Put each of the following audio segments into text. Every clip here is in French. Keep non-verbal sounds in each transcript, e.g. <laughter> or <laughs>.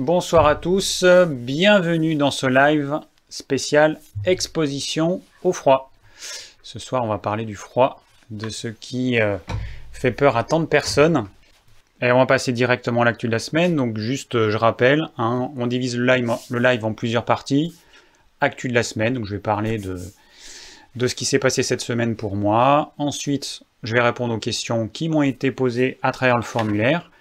Bonsoir à tous, bienvenue dans ce live spécial exposition au froid. Ce soir, on va parler du froid, de ce qui euh, fait peur à tant de personnes. Et on va passer directement à l'actu de la semaine. Donc juste, euh, je rappelle, hein, on divise le live, en plusieurs parties. Actu de la semaine, donc je vais parler de ce qui s'est passé cette semaine pour moi. Ensuite, je vais répondre aux questions qui m'ont été posées à travers le formulaire.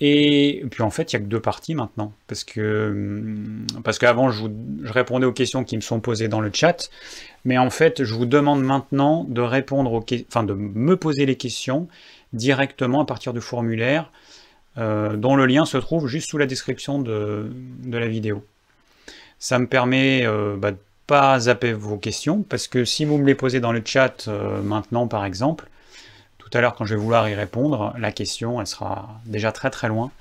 Et puis en fait, il n'y a que deux parties maintenant. Parce que hum, parce qu'avant, je, répondais aux questions qui me sont posées dans le chat. Mais en fait, je vous demande maintenant de répondre aux enfin de me poser les questions directement à partir du formulaire euh, dont le lien se trouve juste sous la description de, de la vidéo. Ça me permet euh, bah, de pas zapper vos questions, parce que si vous me les posez dans le chat euh, maintenant par exemple, tout l'heure, quand je vais vouloir y répondre, la question, elle sera déjà très très loin.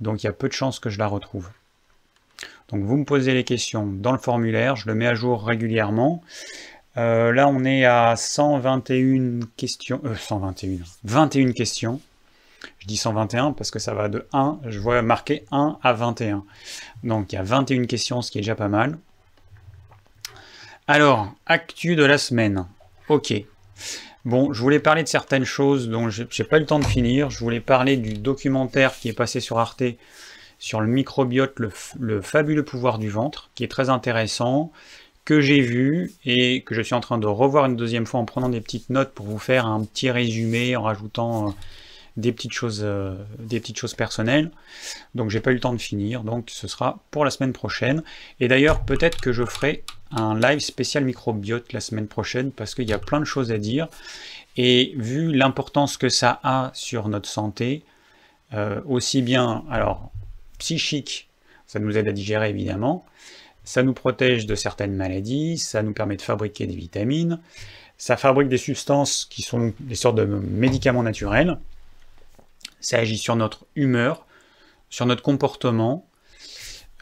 Donc il y a peu de chances que je la retrouve. Donc vous me posez les questions dans le formulaire, je le mets à jour régulièrement. Euh, là, on est à 121 questions. Euh, 121. 21 questions. Je dis 121 parce que ça va de 1, je vois marqué 1 à 21. Donc il y a 21 questions, ce qui est déjà pas mal. Alors, actu de la semaine. Ok. Bon, je voulais parler de certaines choses dont je n'ai pas eu le temps de finir. Je voulais parler du documentaire qui est passé sur Arte sur le microbiote, le, fabuleux pouvoir du ventre, qui est très intéressant, que j'ai vu et que je suis en train de revoir une deuxième fois en prenant des petites notes pour vous faire un petit résumé en rajoutant euh, des petites choses, euh, des petites choses personnelles. Donc j'ai pas eu le temps de finir, donc ce sera pour la semaine prochaine. Et d'ailleurs, peut-être que je ferai un live spécial microbiote la semaine prochaine parce qu'il y a plein de choses à dire. Et vu l'importance que ça a sur notre santé, euh, aussi bien alors psychique, ça nous aide à digérer évidemment, ça nous protège de certaines maladies, ça nous permet de fabriquer des vitamines, ça fabrique des substances qui sont des sortes de médicaments naturels, ça agit sur notre humeur, sur notre comportement,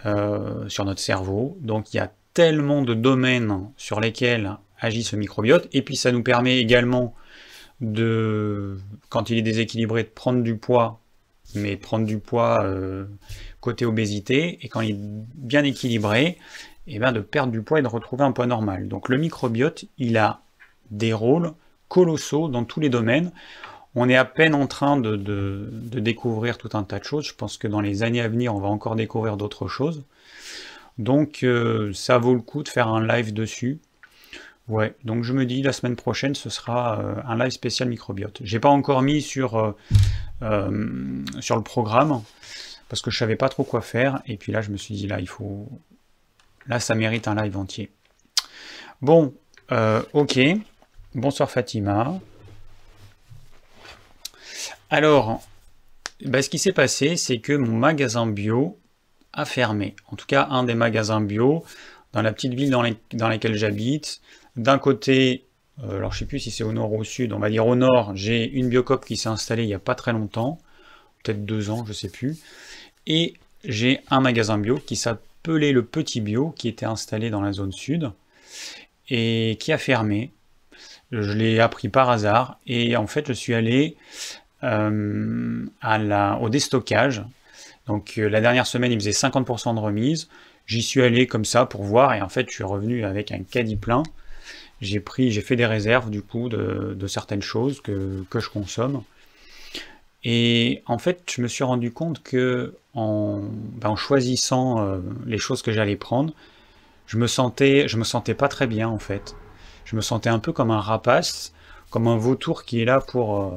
euh, sur notre cerveau. Donc il y a tellement de domaines sur lesquels agit ce microbiote. Et puis ça nous permet également de, quand il est déséquilibré, de prendre du poids, mais prendre du poids euh, côté obésité. Et quand il est bien équilibré, et eh bien de perdre du poids et de retrouver un poids normal. Donc le microbiote, il a des rôles colossaux dans tous les domaines. On est à peine en train de, découvrir tout un tas de choses. Je pense que dans les années à venir, on va encore découvrir d'autres choses. Donc euh, ça vaut le coup de faire un live dessus. Ouais, donc je me dis la semaine prochaine ce sera euh, un live spécial microbiote. J'ai pas encore mis sur, euh, sur le programme parce que je savais pas trop quoi faire et puis là je me suis dit là il faut là ça mérite un live entier. Bon, ok. Bonsoir Fatima. Alors, bah, ce qui s'est passé, c'est que mon magasin bio a fermé. En tout cas, un des magasins bio dans la petite ville dans, laquelle j'habite. D'un côté, euh, alors je sais plus si c'est au nord ou au sud, on va dire au nord, j'ai une biocop qui s'est installée il n'y a pas très longtemps, peut-être deux ans, je sais plus. Et j'ai un magasin bio qui s'appelait le Petit Bio, qui était installé dans la zone sud, et qui a fermé. Je l'ai appris par hasard, et en fait je suis allé euh, au déstockage. Donc euh, la dernière semaine, il faisait 50% de remise. J'y suis allé comme ça pour voir et en fait, je suis revenu avec un caddie plein. J'ai pris, j'ai fait des réserves du coup de, certaines choses que, je consomme. Et en fait, je me suis rendu compte que en, ben, en choisissant euh, les choses que j'allais prendre, je me sentais, je me sentais pas très bien en fait. Je me sentais un peu comme un rapace, comme un vautour qui est là pour euh,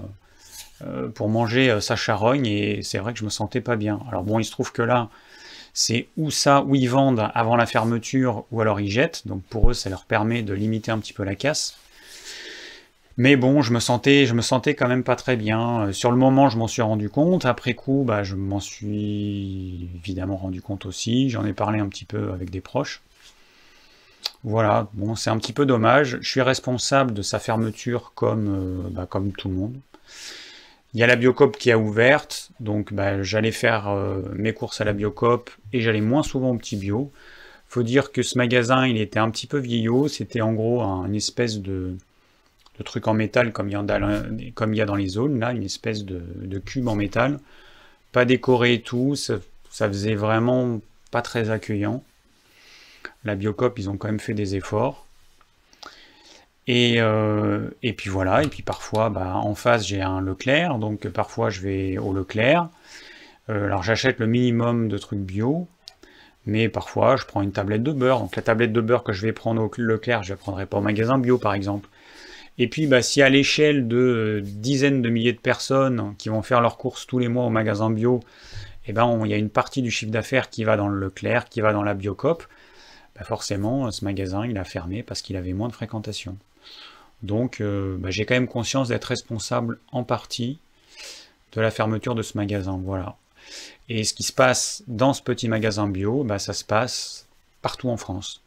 pour manger euh, sa charogne et c'est vrai que je me sentais pas bien. Alors bon, il se trouve que là, c'est où ça, où ils vendent avant la fermeture ou alors ils jettent. Donc pour eux, ça leur permet de limiter un petit peu la casse. Mais bon, je me sentais, je me sentais quand même pas très bien. Euh, sur le moment, je m'en suis rendu compte. Après coup, bah, je m'en suis évidemment rendu compte aussi. J'en ai parlé un petit peu avec des proches. Voilà, bon, c'est un petit peu dommage. Je suis responsable de sa fermeture comme, bah, comme tout le monde. Il y a la Biocop qui a ouverte, donc bah, j'allais faire euh, mes courses à la Biocop et j'allais moins souvent au petit bio. Faut dire que ce magasin, il était un petit peu vieillot, c'était en gros un espèce de, truc en métal comme il, y y a dans les zones, là, une espèce de, cube en métal, pas décoré et tout, ça faisait vraiment pas très accueillant. La Biocop, ils ont quand même fait des efforts. Et, euh, et puis voilà, et puis parfois, bah, en face, j'ai un Leclerc, donc parfois je vais au Leclerc. Euh, alors j'achète le minimum de trucs bio, mais parfois je prends une tablette de beurre. Donc la tablette de beurre que je vais prendre au Leclerc, je ne la prendrai pas au magasin bio par exemple. Et puis bah, si à l'échelle de dizaines de milliers de personnes qui vont faire leurs courses tous les mois au magasin bio, eh ben, il y a une partie du chiffre d'affaires qui va dans le Leclerc, qui va dans la Biocop, bah, forcément ce magasin il a fermé parce qu'il avait moins de fréquentation. Donc euh, bah, j'ai quand même conscience d'être responsable en partie de la fermeture de ce magasin. Voilà. Et ce qui se passe dans ce petit magasin bio, bah, ça se passe partout en France.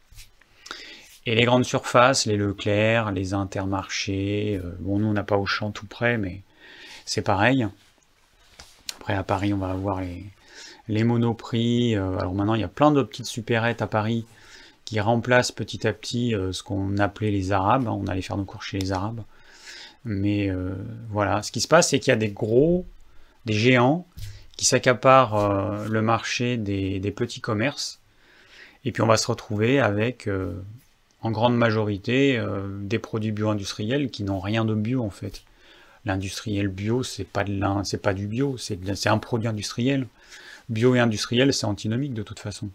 Et les grandes surfaces, les Leclerc, les Intermarchés, euh, bon nous on n'a pas au champ tout près, mais c'est pareil. Après à Paris on va avoir les, les monoprix. Euh, alors maintenant il y a plein de petites supérettes à Paris qui remplace petit à petit euh, ce qu'on appelait les Arabes. On allait faire nos cours chez les Arabes. Mais euh, voilà, ce qui se passe, c'est qu'il y a des gros, des géants qui s'accaparent euh, le marché des, petits commerces. Et puis on va se retrouver avec, en grande majorité, des produits bio-industriels qui n'ont rien de bio en fait. L'industriel bio, c'est pas de c'est pas du bio, c'est un produit industriel. Bio et industriel, c'est antinomique de toute façon.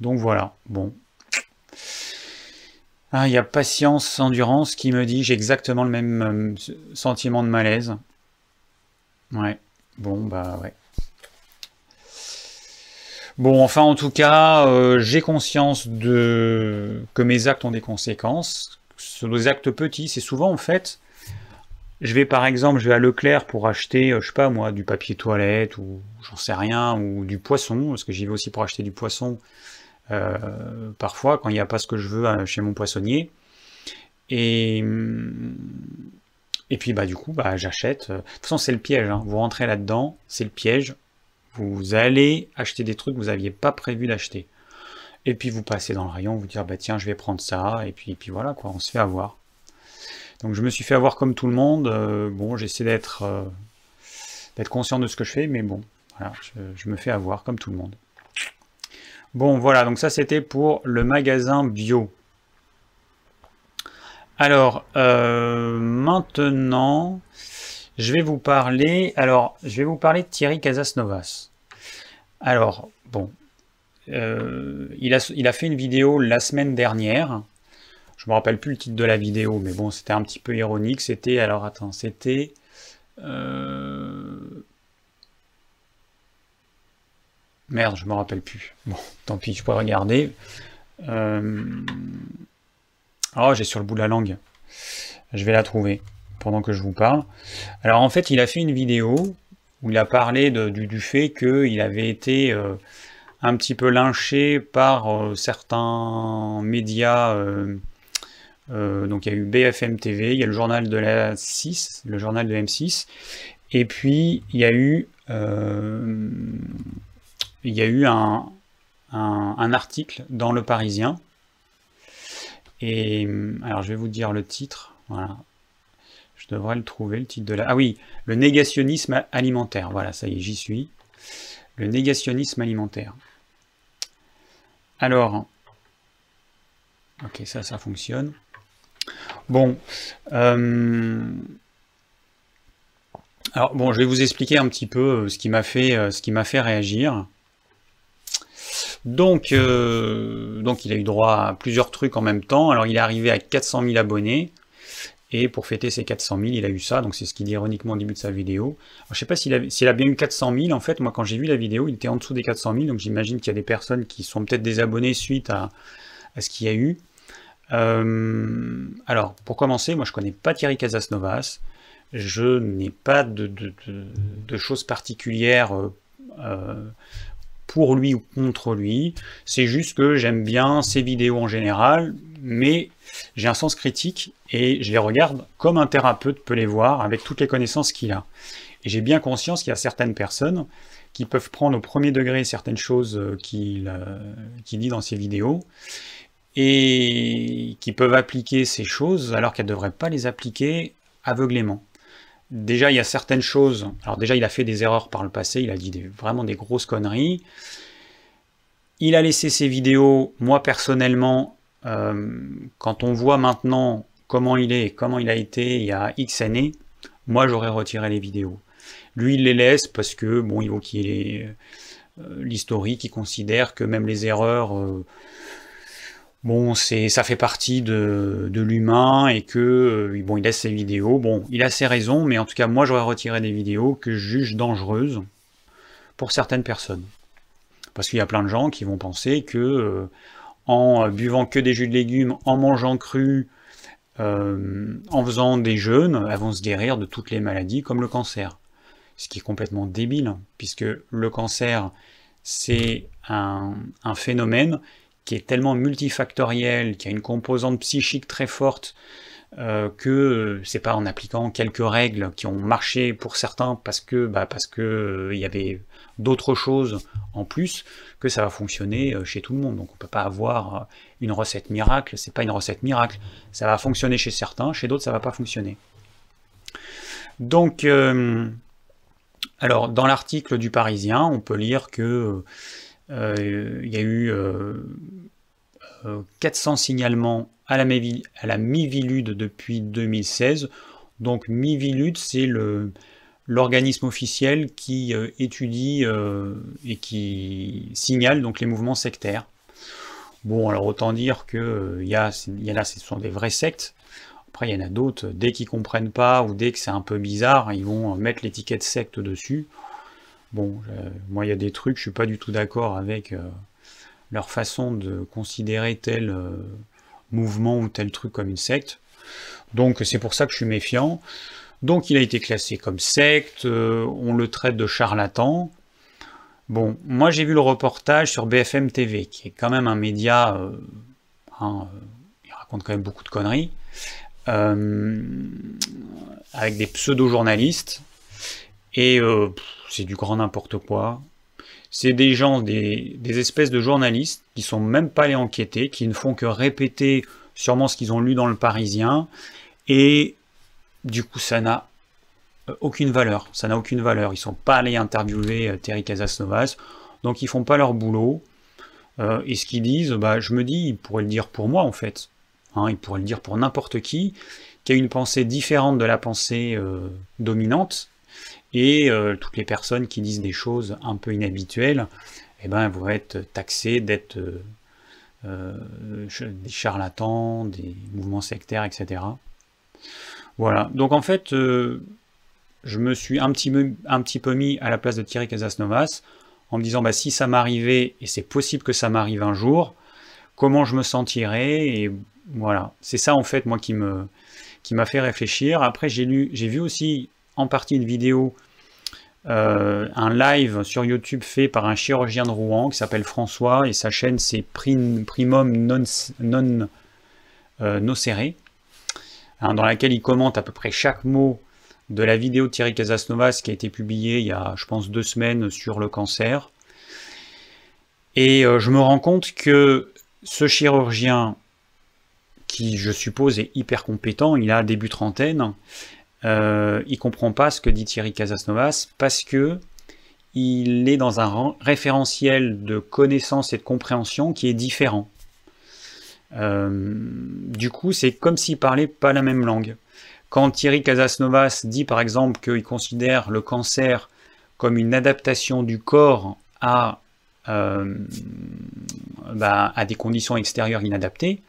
Donc voilà, bon. Ah, il y a Patience Endurance qui me dit j'ai exactement le même euh, sentiment de malaise. Ouais, bon, bah ouais. Bon, enfin, en tout cas, euh, j'ai conscience de que mes actes ont des conséquences. Sur des actes petits, c'est souvent en fait, je vais par exemple, je vais à Leclerc pour acheter, euh, je sais pas moi, du papier toilette ou j'en sais rien, ou du poisson, parce que j'y vais aussi pour acheter du poisson euh, parfois quand il n'y a pas ce que je veux euh, chez mon poissonnier. Et, et puis bah du coup bah j'achète. De toute façon c'est le piège, hein. vous rentrez là-dedans, c'est le piège. Vous allez acheter des trucs que vous n'aviez pas prévu d'acheter. Et puis vous passez dans le rayon, vous dire bah tiens je vais prendre ça, et puis, voilà quoi, on se fait avoir. Donc je me suis fait avoir comme tout le monde. Euh, bon, j'essaie d'être d'être conscient de ce que je fais, mais bon, voilà, je, me fais avoir comme tout le monde. Bon, voilà, donc ça c'était pour le magasin bio. Alors, euh, maintenant, je vais vous parler. Alors, je vais vous parler de Thierry Casasnovas. Alors, bon, euh, il, a, fait une vidéo la semaine dernière. Je me rappelle plus le titre de la vidéo, mais bon, c'était un petit peu ironique. C'était, alors attends, c'était euh, Merde, je me rappelle plus. Bon, tant pis, je pourrais regarder. Euh... Oh, j'ai sur le bout de la langue. Je vais la trouver pendant que je vous parle. Alors en fait, il a fait une vidéo où il a parlé du, fait qu'il avait été euh, un petit peu lynché par euh, certains médias. Donc il y a eu BFM TV, il y a le journal de la 6, le journal de M6, et puis il y a eu il y a eu un, article dans Le Parisien. Et alors je vais vous dire le titre. Voilà. Je devrais le trouver, le titre de la... Ah oui, le négationnisme alimentaire. Voilà, ça y est, j'y suis. Le négationnisme alimentaire. Alors, ok, ça, ça fonctionne. Bon, euh, alors bon, je vais vous expliquer un petit peu euh, euh, ce qui m'a fait réagir. Donc, euh, donc il a eu droit à plusieurs trucs en même temps. Alors il est arrivé à 400 000 abonnés. Et pour fêter ses 400 000, il a eu ça. Donc c'est ce qu'il dit ironiquement au début de sa vidéo. Je je sais pas s'il a, a, bien eu 400 000. En fait, moi quand j'ai vu la vidéo, il était en dessous des 400 000. Donc j'imagine qu'il y a des personnes qui sont peut-être désabonnées suite à, ce qu'il y a eu. Euh, alors, pour commencer, moi je connais pas Thierry Casasnovas. Je n'ai pas de, choses particulières euh, pour lui ou contre lui. C'est juste que j'aime bien ses vidéos en général, mais j'ai un sens critique et je les regarde comme un thérapeute peut les voir avec toutes les connaissances qu'il a. Et j'ai bien conscience qu'il y a certaines personnes qui peuvent prendre au premier degré certaines choses euh, qu'il euh, dit dans ses vidéos et qui peuvent appliquer ces choses alors qu'elles ne devraient pas les appliquer aveuglément. Déjà, il y a certaines choses. Alors, déjà, il a fait des erreurs par le passé. Il a dit vraiment des grosses conneries. Il a laissé ses vidéos. Moi, personnellement, euh, quand on voit maintenant comment il est, comment il a été il y a X années, moi, j'aurais retiré les vidéos. Lui, il les laisse parce que, bon, il faut qu'il ait euh, l'historique, il considère que même les erreurs. Euh, bon, c'est, ça fait partie de, l'humain et que euh, bon, il laisse ses vidéos. Bon, il a ses raisons, mais en tout cas, moi, j'aurais retiré des vidéos que je juge dangereuses pour certaines personnes. Parce qu'il y a plein de gens qui vont penser que euh, en buvant que des jus de légumes, en mangeant cru, euh, en faisant des jeûnes, elles vont se guérir de toutes les maladies comme le cancer. Ce qui est complètement débile, puisque le cancer, c'est un phénomène qui est tellement multifactoriel, qui a une composante psychique très forte, euh, que c'est pas en appliquant quelques règles qui ont marché pour certains parce que bah, parce que euh, il y avait d'autres choses en plus que ça va fonctionner euh, chez tout le monde. Donc on peut pas avoir une recette miracle, c'est pas une recette miracle. Ça va fonctionner chez certains, chez d'autres ça va pas fonctionner. Donc alors dans l'article du Parisien, on peut lire que euh, il y a eu 400 euh, euh, signalements à la, Mivilude depuis 2016. Donc Mivilude, c'est l'organisme officiel qui étudie et qui signale donc les mouvements sectaires. Bon, alors autant dire que il y, a, y là, ce sont des vraies sectes. Après, il y en a d'autres, dès qu'ils comprennent pas ou dès que c'est un peu bizarre, ils vont mettre l'étiquette secte dessus. Bon, moi, il y a des trucs, je suis pas du tout d'accord avec euh, leur façon de considérer tel euh, mouvement ou tel truc comme une secte. Donc, c'est pour ça que je suis méfiant. Donc, il a été classé comme secte, euh, on le traite de charlatan. Bon, moi, j'ai vu le reportage sur BFM TV, qui est quand même un média, hein, il raconte quand même beaucoup de conneries, avec des pseudo-journalistes. Et c'est du grand n'importe quoi. C'est des gens, des, espèces de journalistes qui sont même pas allés enquêter, qui ne font que répéter sûrement ce qu'ils ont lu dans le Parisien, et du coup ça n'a euh, aucune valeur. Ça n'a aucune valeur. Ils sont pas allés interviewer euh, Terry Casasnovas, donc ils font pas leur boulot. Euh, et ce qu'ils disent, bah, je me dis, ils pourraient le dire pour moi en fait. Hein, ils pourraient le dire pour n'importe qui, qui a une pensée différente de la pensée dominante, et euh, toutes les personnes qui disent des choses un peu inhabituelles, eh ben, vont être taxées d'être euh, euh, des charlatans, des mouvements sectaires, etc. Voilà. Donc en fait, je me suis un petit, un petit peu mis à la place de Thierry Casasnovas en me disant bah, si ça m'arrivait, et c'est possible que ça m'arrive un jour, comment je me sentirais Et voilà. C'est ça en fait, moi, qui me qui m'a fait réfléchir. Après, j'ai lu, j'ai vu aussi en partie une vidéo, euh, un live sur YouTube fait par un chirurgien de Rouen qui s'appelle François et sa chaîne c'est Primum Non, non euh, Nocere, hein, dans laquelle il commente à peu près chaque mot de la vidéo de Thierry Casasnovas qui a été publiée il y a, je pense, deux semaines sur le cancer. Et euh, je me rends compte que ce chirurgien, qui je suppose est hyper compétent, il a début trentaine, euh, il comprend pas ce que dit Thierry Casasnovas parce que il est dans un référentiel de connaissance et de compréhension qui est différent. Euh, du coup, c'est comme s'il parlait pas la même langue. Quand Thierry Casasnovas dit par exemple qu'il considère le cancer comme une adaptation du corps à, euh, bah, à des conditions extérieures inadaptées,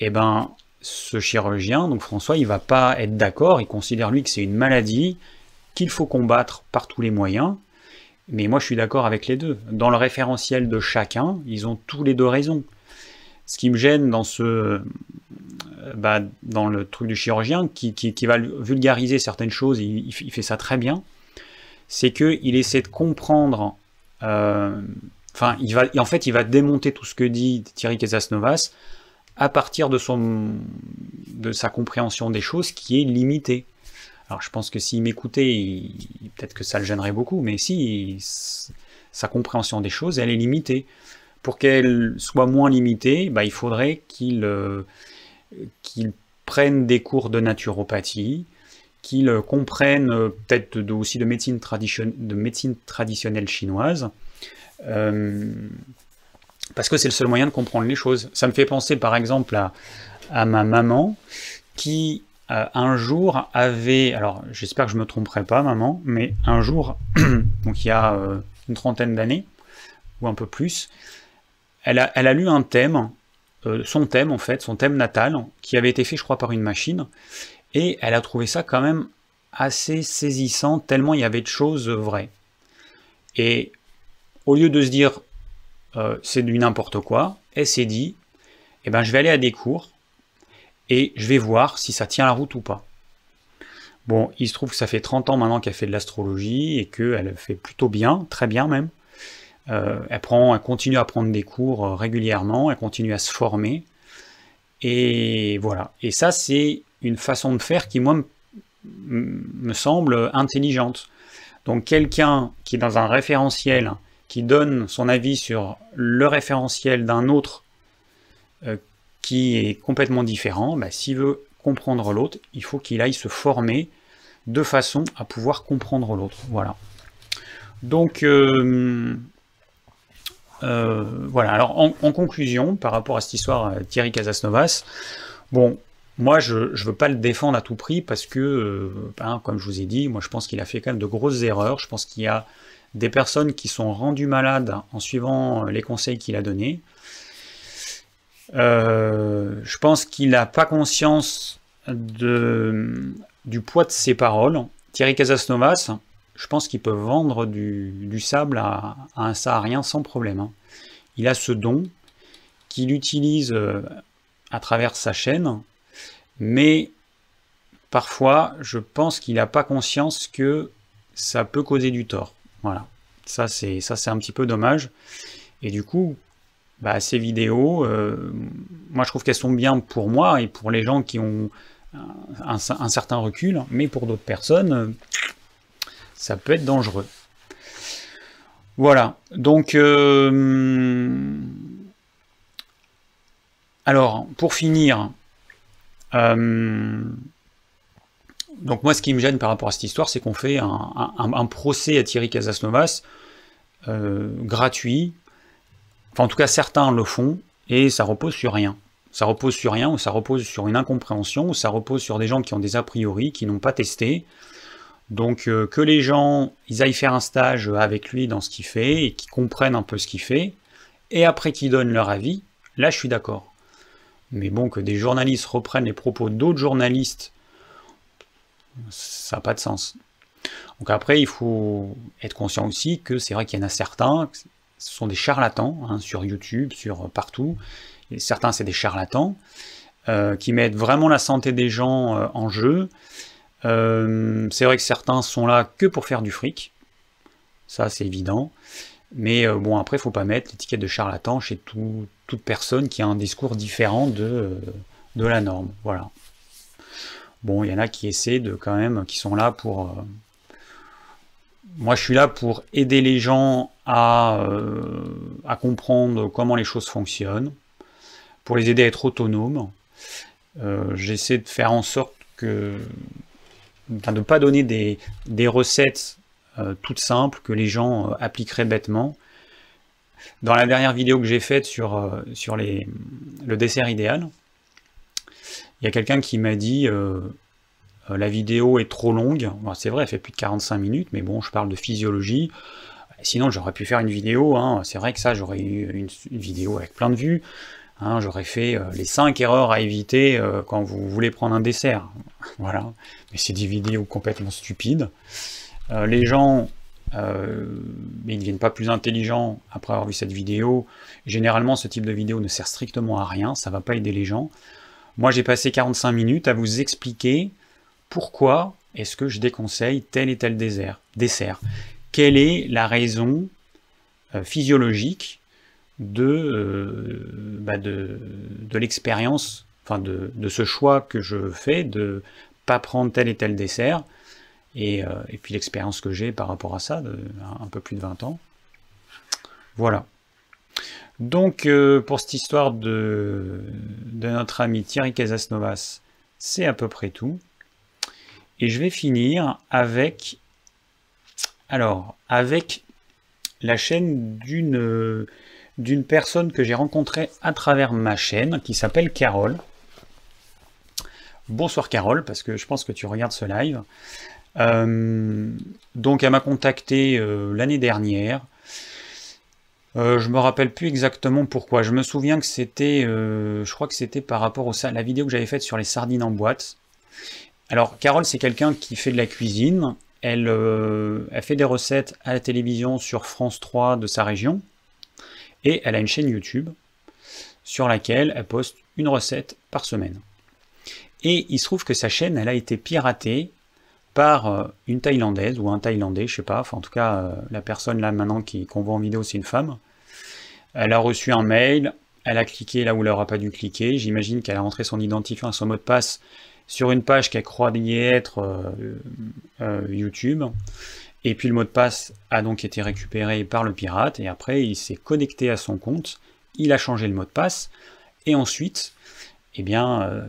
eh ben, ce chirurgien, donc François, il va pas être d'accord, il considère lui que c'est une maladie qu'il faut combattre par tous les moyens. Mais moi, je suis d'accord avec les deux. Dans le référentiel de chacun, ils ont tous les deux raison. Ce qui me gêne dans ce, euh, bah, dans le truc du chirurgien, qui, va vulgariser certaines choses, il, fait ça très bien, c'est qu'il essaie de comprendre. Euh, enfin, il va, en fait, il va démonter tout ce que dit Thierry Casasnovas à partir de, son, de sa compréhension des choses qui est limitée. Alors je pense que s'il m'écoutait, peut-être que ça le gênerait beaucoup, mais si sa compréhension des choses, elle est limitée. Pour qu'elle soit moins limitée, bah, il faudrait qu'il euh, qu'il prenne des cours de naturopathie, qu'ils comprennent peut-être aussi de médecine, de médecine traditionnelle chinoise, parce que c'est le seul moyen de comprendre les choses. Ça me fait penser par exemple à, ma maman qui euh, un jour avait, alors j'espère que je me tromperai pas maman, mais un jour, <clears throat> donc il y a euh, une trentaine d'années, ou un peu plus, elle a, elle a lu un thème, euh, son thème en fait, son thème natal, qui avait été fait je crois par une machine, et elle a trouvé ça quand même assez saisissant, tellement il y avait de choses vraies. Et au lieu de se dire c'est du n'importe quoi, elle s'est dit, eh ben je vais aller à des cours, et je vais voir si ça tient la route ou pas. Bon, il se trouve que ça fait 30 ans maintenant qu'elle fait de l'astrologie et qu'elle fait plutôt bien, très bien même. Euh, elle, prend, elle continue à prendre des cours euh, régulièrement, elle continue à se former. Et voilà. Et ça, c'est une façon de faire qui, moi, me semble intelligente. Donc quelqu'un qui est dans un référentiel, qui donne son avis sur le référentiel d'un autre euh, qui est complètement différent, bah, s'il veut comprendre l'autre, il faut qu'il aille se former de façon à pouvoir comprendre l'autre. Voilà. Donc, euh, euh, voilà. Alors, en, conclusion, par rapport à cette histoire Thierry Casasnovas, bon, moi, je ne veux pas le défendre à tout prix parce que, ben, comme je vous ai dit, moi, je pense qu'il a fait quand même de grosses erreurs. Je pense qu'il y a des personnes qui sont rendues malades en suivant les conseils qu'il a donnés. Euh, je pense qu'il n'a pas conscience du poids de ses paroles. Thierry Casasnovas, je pense qu'il peut vendre du, sable à, un saharien sans problème. Hein. Il a ce don qu'il utilise euh, à travers sa chaîne, mais parfois, je pense qu'il n'a pas conscience que ça peut causer du tort. Voilà. Ça, c'est un petit peu dommage. Et du coup, bah, ces vidéos, euh, moi je trouve qu'elles sont bien pour moi et pour les gens qui ont un, certain recul, mais pour d'autres personnes, ça peut être dangereux. Voilà, donc... Euh, alors, pour finir, euh, donc moi ce qui me gêne par rapport à cette histoire, c'est qu'on fait un, procès à Thierry Casasnovas gratuit, Enfin, en tout cas, certains le font et ça repose sur rien. Ça repose sur rien, ou ça repose sur une incompréhension, ou ça repose sur des gens qui ont des a priori, qui n'ont pas testé. Donc euh, que les gens, ils aillent faire un stage avec lui dans ce qu'il fait, et qu'ils comprennent un peu ce qu'il fait, et après qu'ils donnent leur avis, là je suis d'accord. Mais bon, que des journalistes reprennent les propos d'autres journalistes, ça n'a pas de sens. Donc après, il faut être conscient aussi que c'est vrai qu'il y en a certains, ce sont des charlatans hein, sur YouTube, sur euh, partout. Certains, c'est des charlatans euh, qui mettent vraiment la santé des gens euh, en jeu. c'est vrai que certains sont là que pour faire du fric. Ça, c'est évident. Mais bon, après, il faut pas mettre l'étiquette de charlatan chez toute personne qui a un discours différent de, de la norme. Voilà. Bon, il y en a qui essaient de quand même, qui sont là pour, moi, je suis là pour aider les gens euh, à, comprendre comment les choses fonctionnent, pour les aider à être autonomes. Euh, j'essaie de faire en sorte que, de ne pas donner des, recettes euh, toutes simples que les gens appliqueraient bêtement. Dans la dernière vidéo que j'ai faite sur, sur les, le dessert idéal, il y a quelqu'un qui m'a dit euh, la vidéo est trop longue. c'est vrai, elle fait plus de 45 minutes, mais bon, je parle de physiologie. Sinon, j'aurais pu faire une vidéo. Hein. C'est vrai que ça, j'aurais eu une, vidéo avec plein de vues. Hein. j'aurais fait euh, les 5 erreurs à éviter euh, quand vous voulez prendre un dessert. <laughs> voilà. Mais c'est des vidéos complètement stupides. les gens, mais ils ne deviennent pas plus intelligents après avoir vu cette vidéo. Généralement, ce type de vidéo ne sert strictement à rien. Ça ne va pas aider les gens. Moi, j'ai passé 45 minutes à vous expliquer pourquoi est-ce que je déconseille tel et tel dessert, Quelle est la raison euh, physiologique euh, bah de, de, l'expérience, enfin de, ce choix que je fais de pas prendre tel et tel dessert, et, euh, puis l'expérience que j'ai par rapport à ça, de un, peu plus de 20 ans. Voilà. Donc, pour cette histoire de, de notre ami Thierry Casasnovas, c'est à peu près tout. Et je vais finir avec, alors, avec la chaîne d'une d'une personne que j'ai rencontrée à travers ma chaîne, qui s'appelle Carole. Bonsoir Carole, parce que je pense que tu regardes ce live. Euh, donc elle m'a contacté euh, l'année dernière. Euh, je me rappelle plus exactement pourquoi. Je me souviens que c'était, je crois que c'était par rapport à la vidéo que j'avais faite sur les sardines en boîte. Alors Carole, c'est quelqu'un qui fait de la cuisine. Elle, elle fait des recettes à la télévision sur France 3 de sa région. Et elle a une chaîne YouTube sur laquelle elle poste une recette par semaine. Et il se trouve que sa chaîne, elle a été piratée par euh, une Thaïlandaise ou un Thaïlandais, je sais pas, enfin en tout cas euh, la personne là maintenant qu'on voit en vidéo c'est une femme. Elle a reçu un mail, elle a cliqué là où elle n'aura pas dû cliquer, j'imagine qu'elle a rentré son identifiant son mot de passe sur une page qu'elle croyait être euh, YouTube, et puis le mot de passe a donc été récupéré par le pirate, et après il s'est connecté à son compte, il a changé le mot de passe, et ensuite, eh bien,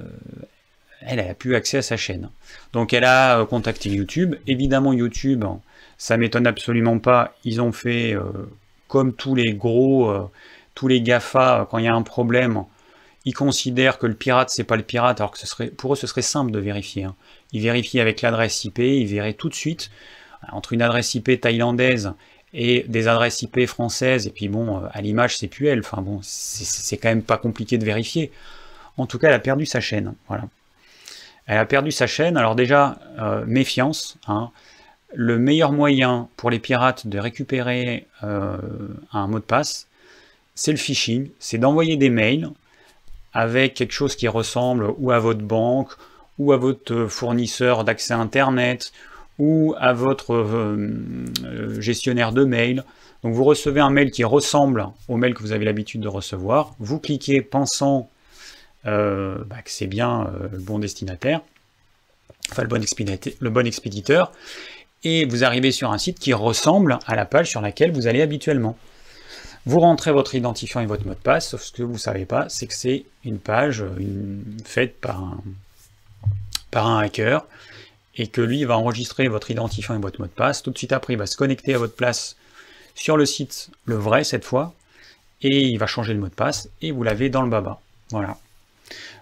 elle a pu accès à sa chaîne. Donc elle a euh, contacté YouTube. Évidemment, YouTube, ça m'étonne absolument pas. Ils ont fait euh, comme tous les gros, euh, tous les GAFA, quand il y a un problème, ils considèrent que le pirate, c'est pas le pirate, alors que pour eux, ce serait simple de vérifier. Hein. Ils vérifient avec l'adresse IP, ils verraient tout de suite entre une adresse IP thaïlandaise et des adresses IP françaises, et puis bon, à l'image, c'est plus elle. Enfin bon, c'est quand même pas compliqué de vérifier. En tout cas, elle a perdu sa chaîne. Voilà. Elle a perdu sa chaîne. Alors déjà, euh, méfiance. Hein. Le meilleur moyen pour les pirates de récupérer euh, un mot de passe, c'est le phishing. C'est d'envoyer des mails avec quelque chose qui ressemble ou à votre banque, ou à votre fournisseur d'accès Internet, ou à votre euh, gestionnaire de mail. Donc vous recevez un mail qui ressemble au mail que vous avez l'habitude de recevoir. Vous cliquez pensant euh, bah, que c'est bien euh, le bon destinataire, enfin le bon, expéditeur, et vous arrivez sur un site qui ressemble à la page sur laquelle vous allez habituellement. Vous rentrez votre identifiant et votre mot de passe, sauf ce que vous ne savez pas, c'est que c'est une page faite par un, par un hacker, et que lui va enregistrer votre identifiant et votre mot de passe. Tout de suite après, il va se connecter à votre place sur le site, le vrai cette fois, et il va changer le mot de passe, et vous l'avez dans le baba. Voilà.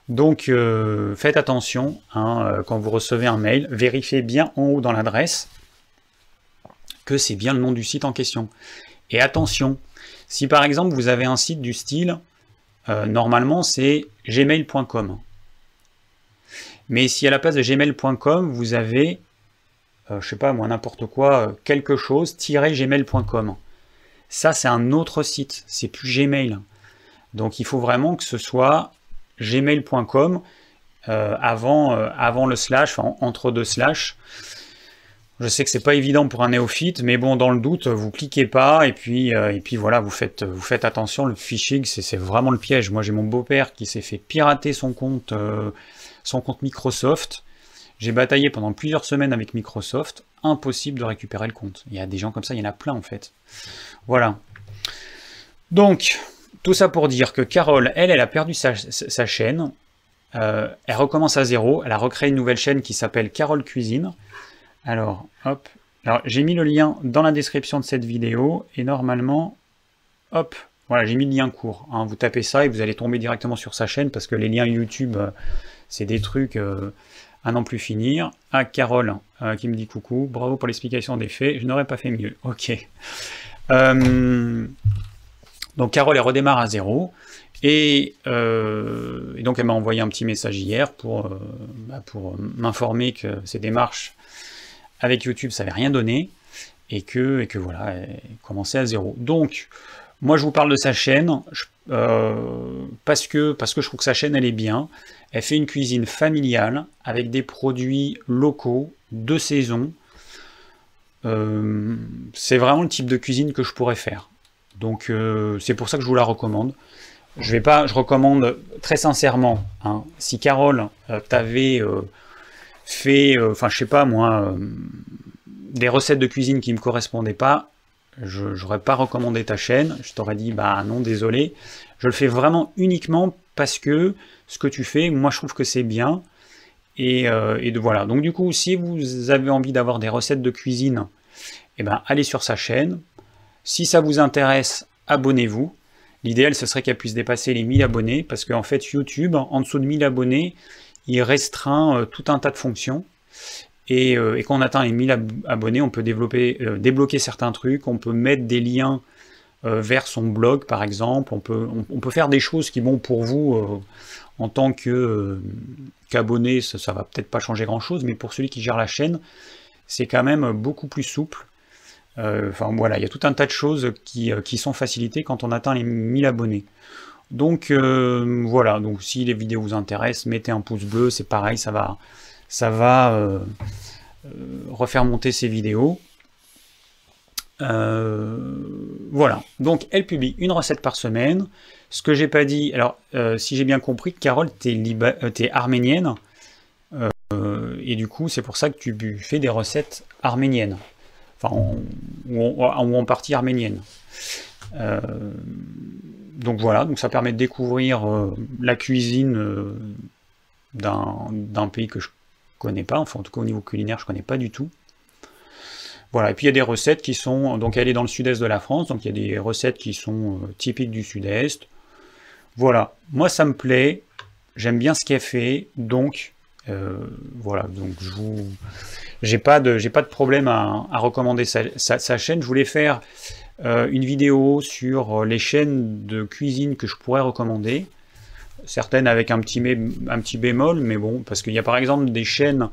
Donc euh, faites attention hein, euh, quand vous recevez un mail, vérifiez bien en haut dans l'adresse que c'est bien le nom du site en question. Et attention, si par exemple vous avez un site du style, euh, normalement c'est gmail.com. Mais si à la place de gmail.com vous avez, je sais pas moi n'importe quoi, quelque chose, gmail.com. Ça c'est un autre site, c'est plus Gmail. Donc il faut vraiment que ce soit gmail.com euh, avant, euh, avant le slash, entre deux slash. Je sais que c'est pas évident pour un néophyte, mais bon, dans le doute, vous cliquez pas et puis euh, et puis voilà, vous faites vous faites attention. Le phishing, c'est vraiment le piège. Moi, j'ai mon beau-père qui s'est fait pirater son compte son compte Microsoft. J'ai bataillé pendant plusieurs semaines avec Microsoft. Impossible de récupérer le compte. Il y a des gens comme ça, il y en a plein en fait. Voilà. Donc, tout ça pour dire que Carole, elle, elle a perdu sa, chaîne. Euh, elle recommence à zéro. Elle a recréé une nouvelle chaîne qui s'appelle Carole Cuisine. Alors, hop. Alors, j'ai mis le lien dans la description de cette vidéo. Et normalement, hop, voilà, j'ai mis le lien court. Hein. Vous tapez ça et vous allez tomber directement sur sa chaîne parce que les liens YouTube, euh, c'est des trucs euh, à n'en plus finir. Ah, Carole qui me dit coucou. Bravo pour l'explication des faits. Je n'aurais pas fait mieux. Ok. Donc Carole, elle redémarre à zéro. Euh, et, donc elle m'a envoyé un petit message hier pour, euh, bah, pour m'informer que ces démarches avec YouTube, ça n'avait rien donné. Et que, voilà, elle commençait à zéro. Donc, moi je vous parle de sa chaîne euh, parce, que, parce que je trouve que sa chaîne elle est bien. Elle fait une cuisine familiale avec des produits locaux, de saison. c'est vraiment le type de cuisine que je pourrais faire. Donc euh, c'est pour ça que je vous la recommande. Je vais pas, je recommande très sincèrement, hein, si Carole euh, t'avait euh, fait, enfin je sais pas moi, des recettes de cuisine qui ne me correspondaient pas, je n'aurais pas recommandé ta chaîne, je t'aurais dit bah non désolé, je le fais vraiment uniquement parce que ce que tu fais, moi je trouve que c'est bien, Et, voilà. Donc du coup, si vous avez envie d'avoir des recettes de cuisine, eh ben, allez sur sa chaîne. Si ça vous intéresse, abonnez-vous. L'idéal, ce serait qu'elle puisse dépasser les 1000 abonnés, parce qu'en fait, YouTube, en dessous de 1000 abonnés, il restreint tout un tas de fonctions. Et, quand on atteint les 1000 abonnés, on peut développer, débloquer certains trucs, on peut mettre des liens euh, vers son blog par exemple. On peut, faire des choses qui, bon, pour vous, euh, en tant euh, qu'abonné, ça, ça, va peut-être pas changer grand-chose, mais pour celui qui gère la chaîne, c'est quand même beaucoup plus souple. Enfin voilà, il y a tout un tas de choses qui, qui, sont facilitées quand on atteint les 1000 abonnés. Donc voilà, donc si les vidéos vous intéressent, mettez un pouce bleu, c'est pareil, ça va, ça va refaire monter ces vidéos. Euh, voilà, donc elle publie une recette par semaine. Ce que j'ai pas dit, alors euh, si j'ai bien compris, Carole, tu es, euh, arménienne, et du coup c'est pour ça que tu fais des recettes arméniennes, enfin, ou, en, partie arménienne. donc voilà, ça permet de découvrir la cuisine d'un pays que je connais pas, enfin en tout cas au niveau culinaire je connais pas du tout. Voilà, et puis il y a des recettes qui sont, donc elle est dans le sud-est de la France, donc il y a des recettes qui sont euh, typiques du sud-est. Voilà, moi ça me plaît, j'aime bien ce qu'elle fait, donc euh, voilà, donc je vous, j'ai pas de, problème à, recommander sa, chaîne. Je voulais faire euh, une vidéo sur les chaînes de cuisine que je pourrais recommander, certaines avec un petit, un petit bémol, mais bon, parce qu'il y a par exemple des chaînes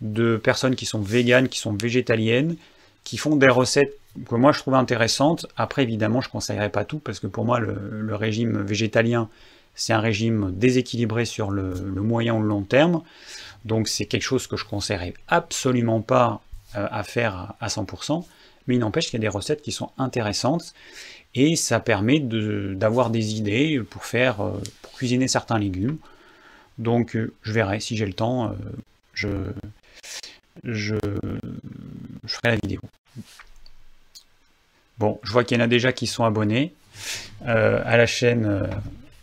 de personnes qui sont véganes, qui sont végétaliennes, qui font des recettes que moi je trouve intéressantes. Après, évidemment, je ne conseillerais pas tout, parce que pour moi, le, régime végétalien, c'est un régime déséquilibré sur le, moyen ou le long terme. Donc c'est quelque chose que je ne conseillerais absolument pas euh, à faire à 100%, mais il n'empêche qu'il y a des recettes qui sont intéressantes, et ça permet d'avoir des idées pour faire, euh, pour cuisiner certains légumes. Donc euh, je verrai si j'ai le temps, je, ferai la vidéo. Bon, je vois qu'il y en a déjà qui sont abonnés à la chaîne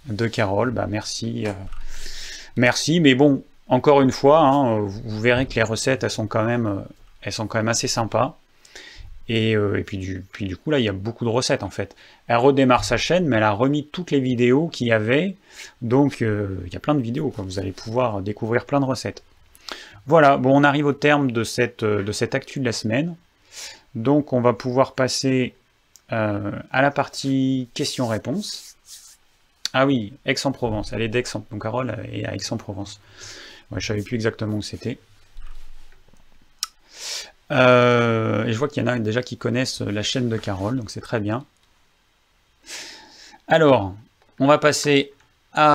de Carole. Bah, merci. Euh, merci, mais bon, encore une fois, hein, vous, verrez que les recettes, elles sont quand même, elles sont quand même assez sympas. Et, puis, du, puis coup, là, il y a beaucoup de recettes en fait. Elle redémarre sa chaîne, mais elle a remis toutes les vidéos qu'il y avait. Donc, il y a plein de vidéos. Vous allez pouvoir découvrir plein de recettes. Voilà, bon, on arrive au terme de cette, euh, de actu de la semaine. Donc, on va pouvoir passer euh, à la partie questions-réponses. Ah oui, Aix-en-Provence, elle est d'Aix, donc Carole est à Aix-en-Provence. je ne savais plus exactement où c'était. Euh, et je vois qu'il y en a déjà qui connaissent la chaîne de Carole, donc c'est très bien. Alors, on va passer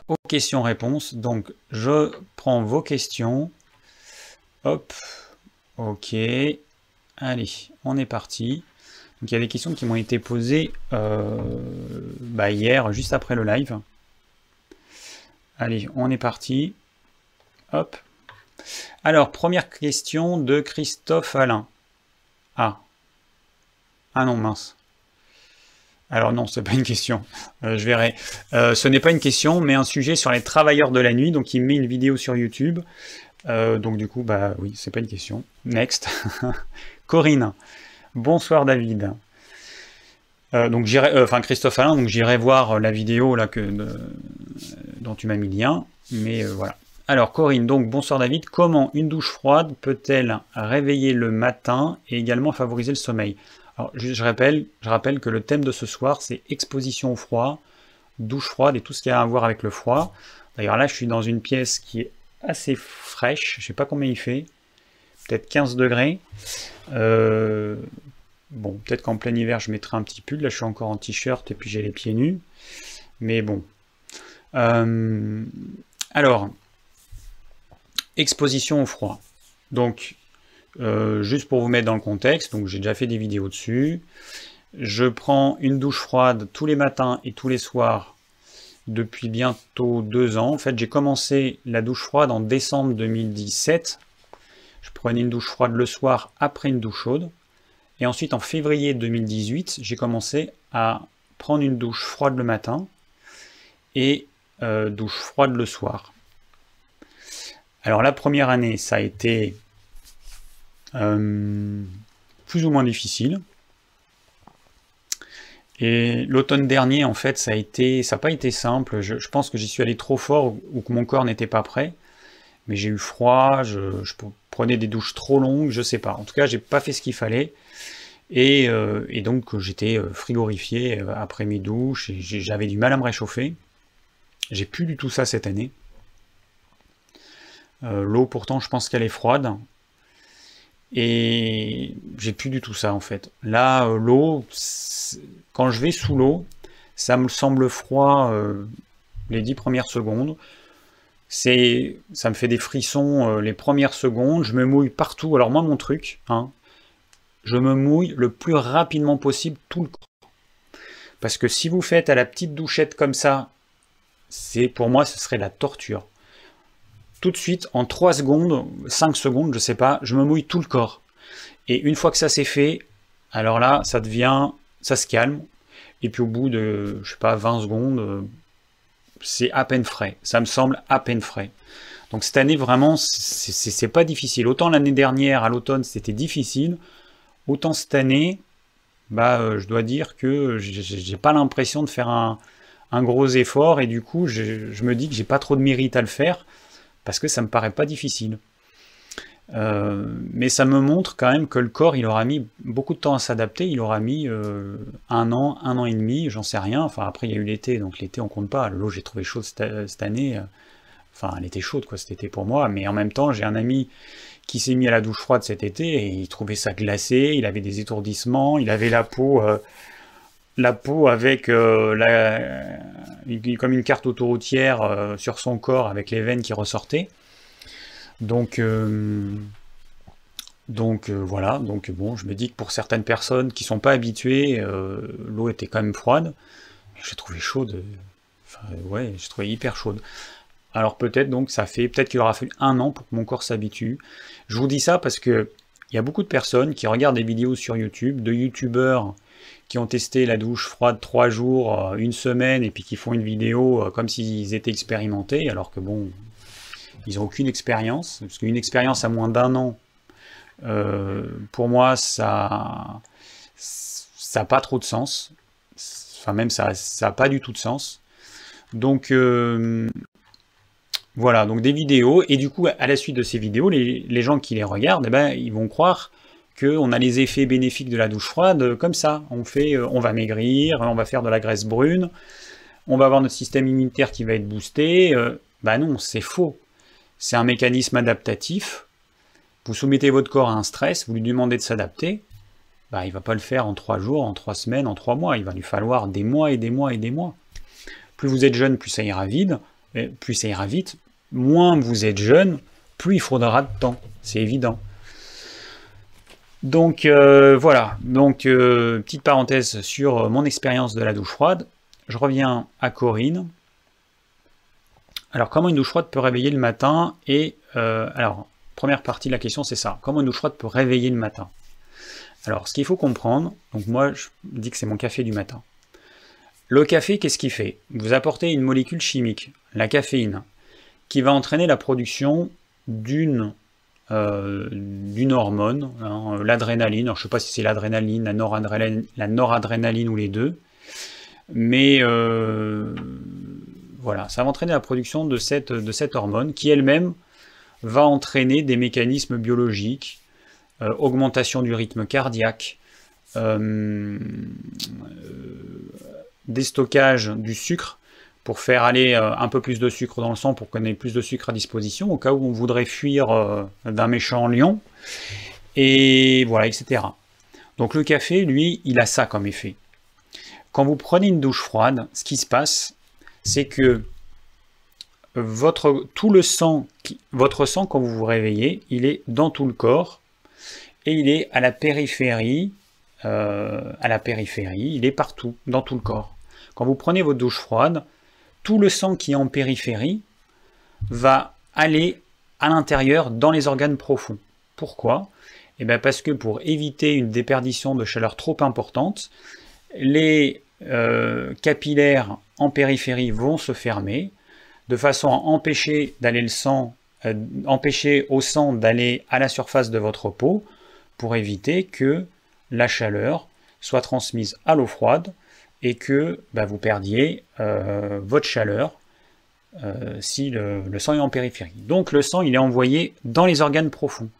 aux questions-réponses. Donc, je prends vos questions. Hop, ok. Allez, on est parti. Donc il y a des questions qui m'ont été posées euh, bah, hier, juste après le live. Allez, on est parti. Hop. Alors, première question de Christophe Alain. Ah. Ah non, mince. Alors non, c'est pas une question. Euh, je verrai. Euh, ce n'est pas une question, mais un sujet sur les travailleurs de la nuit. Donc il met une vidéo sur YouTube. Donc du coup, bah oui, c'est pas une question. Next. <laughs> Corinne. Bonsoir David. Euh, donc j'irai, euh, enfin Christophe Alain, donc j'irai voir la vidéo là que dont tu m'as mis le lien. Mais voilà. Alors Corinne, donc bonsoir David. Comment une douche froide peut-elle réveiller le matin et également favoriser le sommeil? Alors je, rappelle, que le thème de ce soir c'est exposition au froid, douche froide et tout ce qui a à voir avec le froid. D'ailleurs là, je suis dans une pièce qui est assez fraîche, je sais pas combien il fait, peut-être 15 degrés. Euh, bon, peut-être qu'en plein hiver je mettrai un petit pull, là je suis encore en t-shirt et puis j'ai les pieds nus, mais bon. Euh, alors, exposition au froid. Donc, euh, juste pour vous mettre dans le contexte, donc j'ai déjà fait des vidéos dessus. Je prends une douche froide tous les matins et tous les soirs depuis bientôt deux ans. En fait, j'ai commencé la douche froide en décembre 2017. Prenais une douche froide le soir après une douche chaude. Et ensuite, en février 2018, j'ai commencé à prendre une douche froide le matin et euh, douche froide le soir. Alors la première année, ça a été euh, plus ou moins difficile. Et l'automne dernier, en fait, ça a n'a pas été simple. Je, pense que j'y suis allé trop fort ou que mon corps n'était pas prêt. Mais j'ai eu froid, je, prenais des douches trop longues, je sais pas. En tout cas, j'ai pas fait ce qu'il fallait. Et, euh, donc j'étais euh, frigorifié euh, après mes douches. J'avais du mal à me réchauffer. J'ai plus du tout ça cette année. L'eau, pourtant, je pense qu'elle est froide. Et j'ai plus du tout ça en fait. Là, l'eau, quand je vais sous l'eau, ça me semble froid les dix premières secondes. Ça me fait des frissons les premières secondes. Je me mouille partout. Alors moi, mon truc, hein, je me mouille le plus rapidement possible tout le corps. Parce que si vous faites à la petite douchette comme ça, c'est pour moi, ce serait la torture tout de suite, en 3 secondes, 5 secondes, je sais pas, je me mouille tout le corps. Et une fois que ça c'est fait, alors là, ça devient, ça se calme. Et puis au bout de, je sais pas, 20 secondes, euh, c'est à peine frais. Ça me semble à peine frais. Donc cette année, vraiment, c'est pas difficile. Autant l'année dernière, à l'automne, c'était difficile. Autant cette année, bah, euh, je dois dire que j'ai pas l'impression de faire un, gros effort. Et du coup, je, me dis que j'ai pas trop de mérite à le faire parce que ça me paraît pas difficile. Euh, mais ça me montre quand même que le corps, il aura mis beaucoup de temps à s'adapter, il aura mis euh, un an, un an et demi, j'en sais rien. Enfin, après, il y a eu l'été, donc l'été, on compte pas. L'eau, j'ai trouvé chaude cette, année. Euh, enfin, elle était chaude, quoi, cet été pour moi. Mais en même temps, j'ai un ami qui s'est mis à la douche froide cet été et il trouvait ça glacé, il avait des étourdissements, il avait la peau la peau avec euh, comme une carte autoroutière euh, sur son corps avec les veines qui ressortaient. Donc, euh, donc voilà, donc bon, je me dis que pour certaines personnes qui sont pas habituées, l'eau était quand même froide. J'ai trouvé chaude, enfin, ouais, j'ai trouvé hyper chaude. Alors peut-être donc ça fait, peut-être qu'il aura fallu un an pour que mon corps s'habitue. Je vous dis ça parce que il y a beaucoup de personnes qui regardent des vidéos sur YouTube, de youtubeurs qui ont testé la douche froide trois jours, euh, une semaine, et puis qui font une vidéo euh, comme s'ils étaient expérimentés, alors que bon, ils n'ont aucune expérience, parce qu'une expérience à moins d'un an, euh, pour moi, ça n'a pas trop de sens. Enfin, même ça n'a pas du tout de sens. Donc, voilà, donc des vidéos, et du coup, à la suite de ces vidéos, les, gens qui les regardent, eh ben, ils vont croire on a les effets bénéfiques de la douche froide comme ça. On, fait, euh, on va maigrir, on va faire de la graisse brune, on va avoir notre système immunitaire qui va être boosté. Euh, bah non, c'est faux. C'est un mécanisme adaptatif. Vous soumettez votre corps à un stress, vous lui demandez de s'adapter. Bah, il ne va pas le faire en trois jours, en trois semaines, en trois mois. Il va lui falloir des mois et des mois et des mois. Plus vous êtes jeune, plus ça ira vite. Plus ça ira vite. Moins vous êtes jeune, plus il faudra de temps. C'est évident. Donc euh, voilà, donc euh, petite parenthèse sur euh, mon expérience de la douche froide. Je reviens à Corinne. Alors comment une douche froide peut réveiller le matin Et alors, première partie de la question c'est ça. Comment une douche froide peut réveiller le matin? Alors ce qu'il faut comprendre, donc moi je dis que c'est mon café du matin. Le café, qu'est-ce qu'il fait? Vous apportez une molécule chimique, la caféine, qui va entraîner la production d'une euh, hormone, hein, l'adrénaline. Je ne sais pas si c'est l'adrénaline, la noradrénaline, la noradrénaline ou les deux. Mais euh, voilà, ça va entraîner la production de cette, hormone qui elle-même va entraîner des mécanismes biologiques, euh, augmentation du rythme cardiaque, déstockage du sucre pour faire aller euh, un peu plus de sucre dans le sang pour qu'on ait plus de sucre à disposition, au cas où on voudrait fuir euh, d'un méchant lion, et voilà, etc. Donc le café, lui, il a ça comme effet. Quand vous prenez une douche froide, ce qui se passe, c'est que votre, tout le sang, votre sang, quand vous vous réveillez, il est dans tout le corps, et il est à la périphérie, euh, à la périphérie, il est partout, dans tout le corps. Quand vous prenez votre douche froide, tout le sang qui est en périphérie va aller à l'intérieur dans les organes profonds. Pourquoi? Eh bien parce que pour éviter une déperdition de chaleur trop importante, les euh, capillaires en périphérie vont se fermer de façon à empêcher d'aller le sang euh, empêcher au sang d'aller à la surface de votre peau pour éviter que la chaleur soit transmise à l'eau froide et que bah, vous perdiez euh, votre chaleur si le, le, sang est en périphérie. Donc le sang, il est envoyé dans les organes profonds.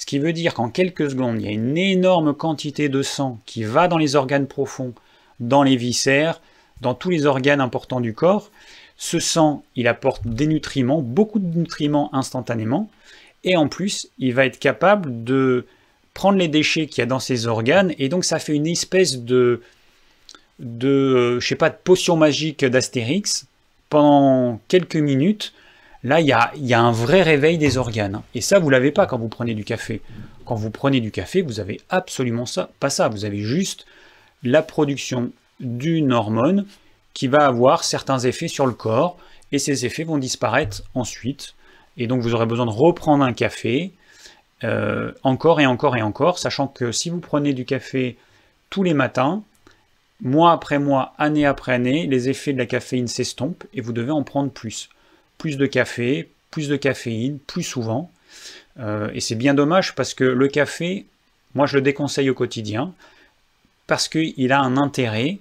Ce qui veut dire qu'en quelques secondes, il y a une énorme quantité de sang qui va dans les organes profonds, dans les viscères, dans tous les organes importants du corps. Ce sang, il apporte des nutriments, beaucoup de nutriments instantanément, et en plus, il va être capable de prendre les déchets qu'il y a dans ces organes, et donc ça fait une espèce de, de je pas, de potion magique d'Astérix pendant quelques minutes. Là, il y a, y a, un vrai réveil des organes. Et ça, vous l'avez pas quand vous prenez du café. Quand vous prenez du café, vous avez absolument ça, pas ça. Vous avez juste la production d'une hormone qui va avoir certains effets sur le corps, et ces effets vont disparaître ensuite. Et donc vous aurez besoin de reprendre un café, euh, encore et encore et encore, sachant que si vous prenez du café tous les matins, mois après mois, année après année, les effets de la caféine s'estompent et vous devez en prendre plus. Plus de café, plus de caféine, plus souvent. Euh, et c'est bien dommage parce que le café, moi je le déconseille au quotidien, parce qu'il a un intérêt,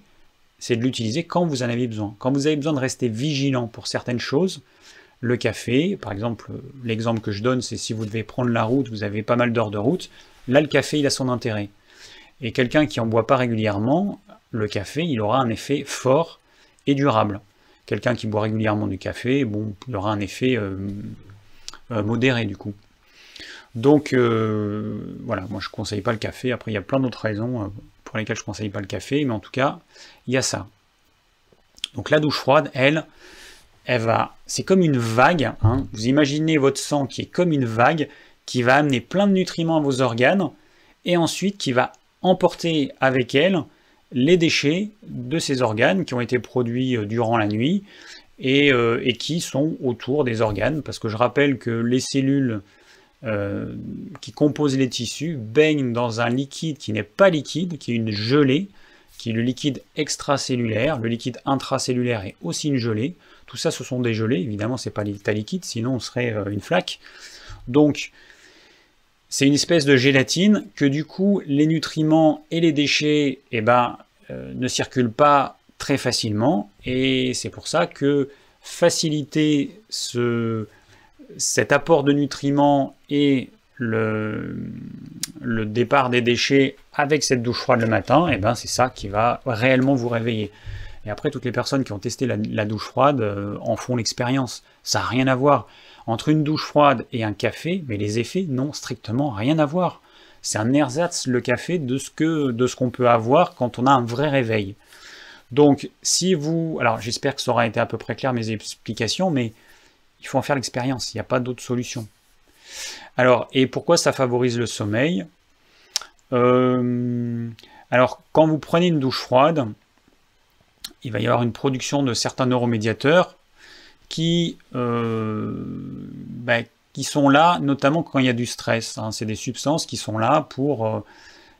c'est de l'utiliser quand vous en avez besoin. Quand vous avez besoin de rester vigilant pour certaines choses, le café, par exemple, l'exemple que je donne, c'est si vous devez prendre la route, vous avez pas mal d'heures de route, là le café il a son intérêt. Et quelqu'un qui en boit pas régulièrement, le café il aura un effet fort et durable. Quelqu'un qui boit régulièrement du café, bon, il aura un effet euh, euh, modéré du coup. Donc euh, voilà, moi je ne conseille pas le café. Après, il y a plein d'autres raisons pour lesquelles je ne conseille pas le café, mais en tout cas, il y a ça. Donc la douche froide, elle, elle va, c'est comme une vague. Hein. Vous imaginez votre sang qui est comme une vague qui va amener plein de nutriments à vos organes et ensuite qui va emporter avec elle les déchets de ces organes qui ont été produits euh, durant la nuit euh, et qui sont autour des organes. Parce que je rappelle que les cellules euh, qui composent les tissus baignent dans un liquide qui n'est pas liquide, qui est une gelée, qui est le liquide extracellulaire. Le liquide intracellulaire est aussi une gelée. Tout ça, ce sont des gelées. Évidemment, c'est pas l'état liquide, sinon on serait euh, une flaque. Donc, c'est une espèce de gélatine que du coup, les nutriments et les déchets eh ben, euh, ne circulent pas très facilement. Et c'est pour ça que faciliter ce, cet apport de nutriments et le, départ des déchets avec cette douche froide le matin, et eh ben c'est ça qui va réellement vous réveiller. Et après, toutes les personnes qui ont testé la, douche froide euh, en font l'expérience. Ça n'a rien à voir. Entre une douche froide et un café, mais les effets n'ont strictement rien à voir. C'est un ersatz, le café, de ce que de ce qu'on peut avoir quand on a un vrai réveil. Donc, si vous... Alors, j'espère que ça aura été à peu près clair mes explications, mais il faut en faire l'expérience, il n'y a pas d'autre solution. Alors, et pourquoi ça favorise le sommeil? Euh, Alors, quand vous prenez une douche froide, il va y avoir une production de certains neuromédiateurs qui, euh, ben, sont là, notamment quand il y a du stress. Hein. C'est des substances qui sont là pour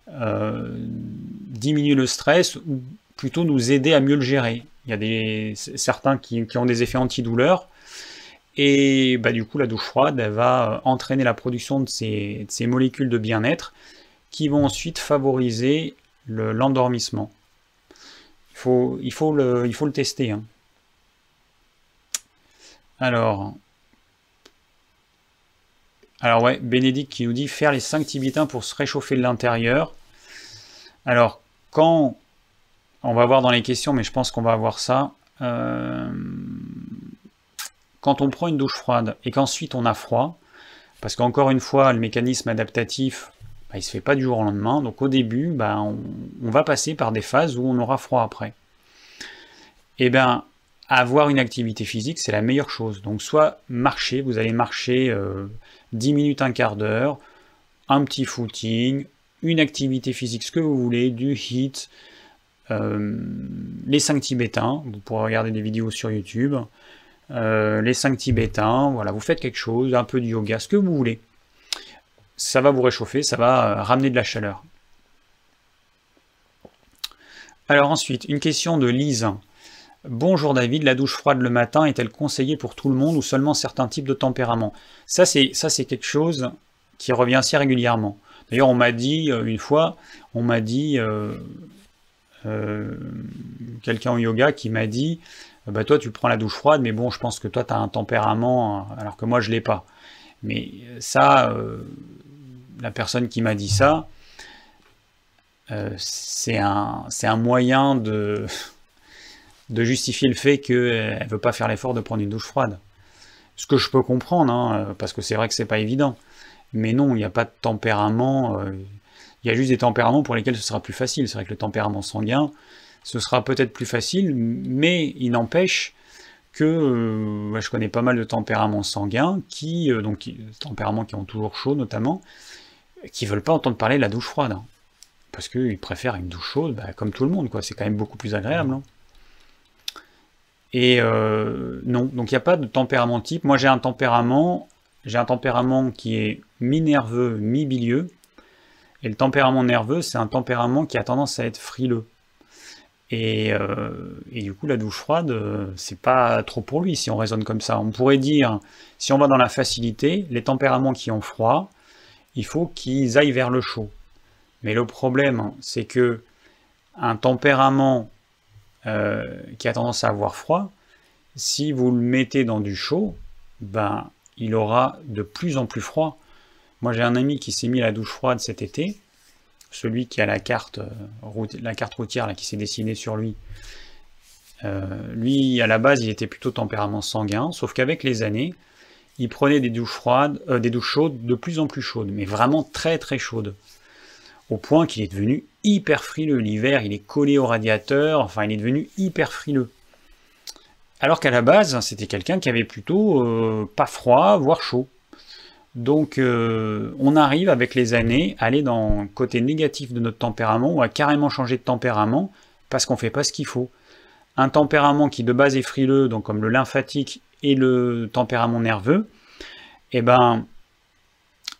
euh, diminuer le stress ou plutôt nous aider à mieux le gérer. Il y a des, certains qui, qui ont des effets antidouleurs, et bah, du coup, la douche froide, va euh, entraîner la production de ces, molécules de bien-être qui vont ensuite favoriser l'endormissement. il, faut, il, faut le, il faut le tester. Hein. Alors, alors ouais, Bénédicte qui nous dit faire les 5 tibétains pour se réchauffer de l'intérieur. Alors, quand, on va voir dans les questions, mais je pense qu'on va avoir ça. Euh, quand on prend une douche froide et qu'ensuite on a froid, parce qu'encore une fois, le mécanisme adaptatif, bah, il ne se fait pas du jour au lendemain, donc au début, bah, on, va passer par des phases où on aura froid après. Et eh bien, avoir une activité physique, c'est la meilleure chose. Donc soit marcher, vous allez marcher 10 euh, minutes, un quart d'heure, un petit footing, une activité physique, ce que vous voulez, du hit, euh, les 5 tibétains, vous pourrez regarder des vidéos sur YouTube, euh, les 5 tibétains, voilà, vous faites quelque chose, un peu de yoga, ce que vous voulez. Ça va vous réchauffer, ça va euh, ramener de la chaleur. Alors ensuite, une question de Lise. Bonjour David, la douche froide le matin est-elle conseillée pour tout le monde ou seulement certains types de tempéraments Ça, c'est ça, c'est quelque chose qui revient assez régulièrement. D'ailleurs, on m'a dit euh, une fois, on m'a dit quelqu'un au yoga qui m'a dit, bah toi tu prends la douche froide, mais bon, je pense que toi tu as un tempérament alors que moi je l'ai pas. Mais ça, la personne qui m'a dit ça, c'est un, moyen de <laughs> justifier le fait qu'elle ne veut pas faire l'effort de prendre une douche froide. Ce que je peux comprendre, hein, parce que c'est vrai que c'est pas évident. Mais non, il n'y a pas de tempérament. Euh, il y a juste des tempéraments pour lesquels ce sera plus facile. C'est vrai que le tempérament sanguin, ce sera peut-être plus facile, mais il n'empêche que euh, je connais pas mal de tempéraments sanguins qui, euh, donc tempéraments qui ont toujours chaud notamment, qui veulent pas entendre parler de la douche froide. Hein. parce qu'ils préfèrent une douche chaude, bah, comme tout le monde, quoi. C'est quand même beaucoup plus agréable. Hein. Et euh, non, donc il n'y a pas de tempérament type. Moi j'ai un tempérament, j'ai un tempérament qui est mi-nerveux, mi-bilieux. Et le tempérament nerveux, c'est un tempérament qui a tendance à être frileux. Et, euh, du coup, la douche froide, c'est pas trop pour lui si on raisonne comme ça. On pourrait dire, si on va dans la facilité, les tempéraments qui ont froid, il faut qu'ils aillent vers le chaud. Mais le problème, c'est que un tempérament euh, qui a tendance à avoir froid, si vous le mettez dans du chaud, ben, il aura de plus en plus froid. Moi, j'ai un ami qui s'est mis à la douche froide cet été, celui qui a la carte, euh, routière qui s'est dessinée sur lui. Euh, lui, à la base, il était plutôt tempérament sanguin, sauf qu'avec les années, il prenait des douches froides, des douches chaudes de plus en plus chaudes, mais vraiment très très chaudes au point qu'il est devenu hyper frileux. L'hiver, il est collé au radiateur, enfin, il est devenu hyper frileux. Alors qu'à la base, c'était quelqu'un qui avait plutôt euh, pas froid, voire chaud. Donc, euh, on arrive avec les années à aller dans le côté négatif de notre tempérament ou à carrément changer de tempérament parce qu'on ne fait pas ce qu'il faut. Un tempérament qui de base est frileux, donc comme le lymphatique et le tempérament nerveux, eh ben,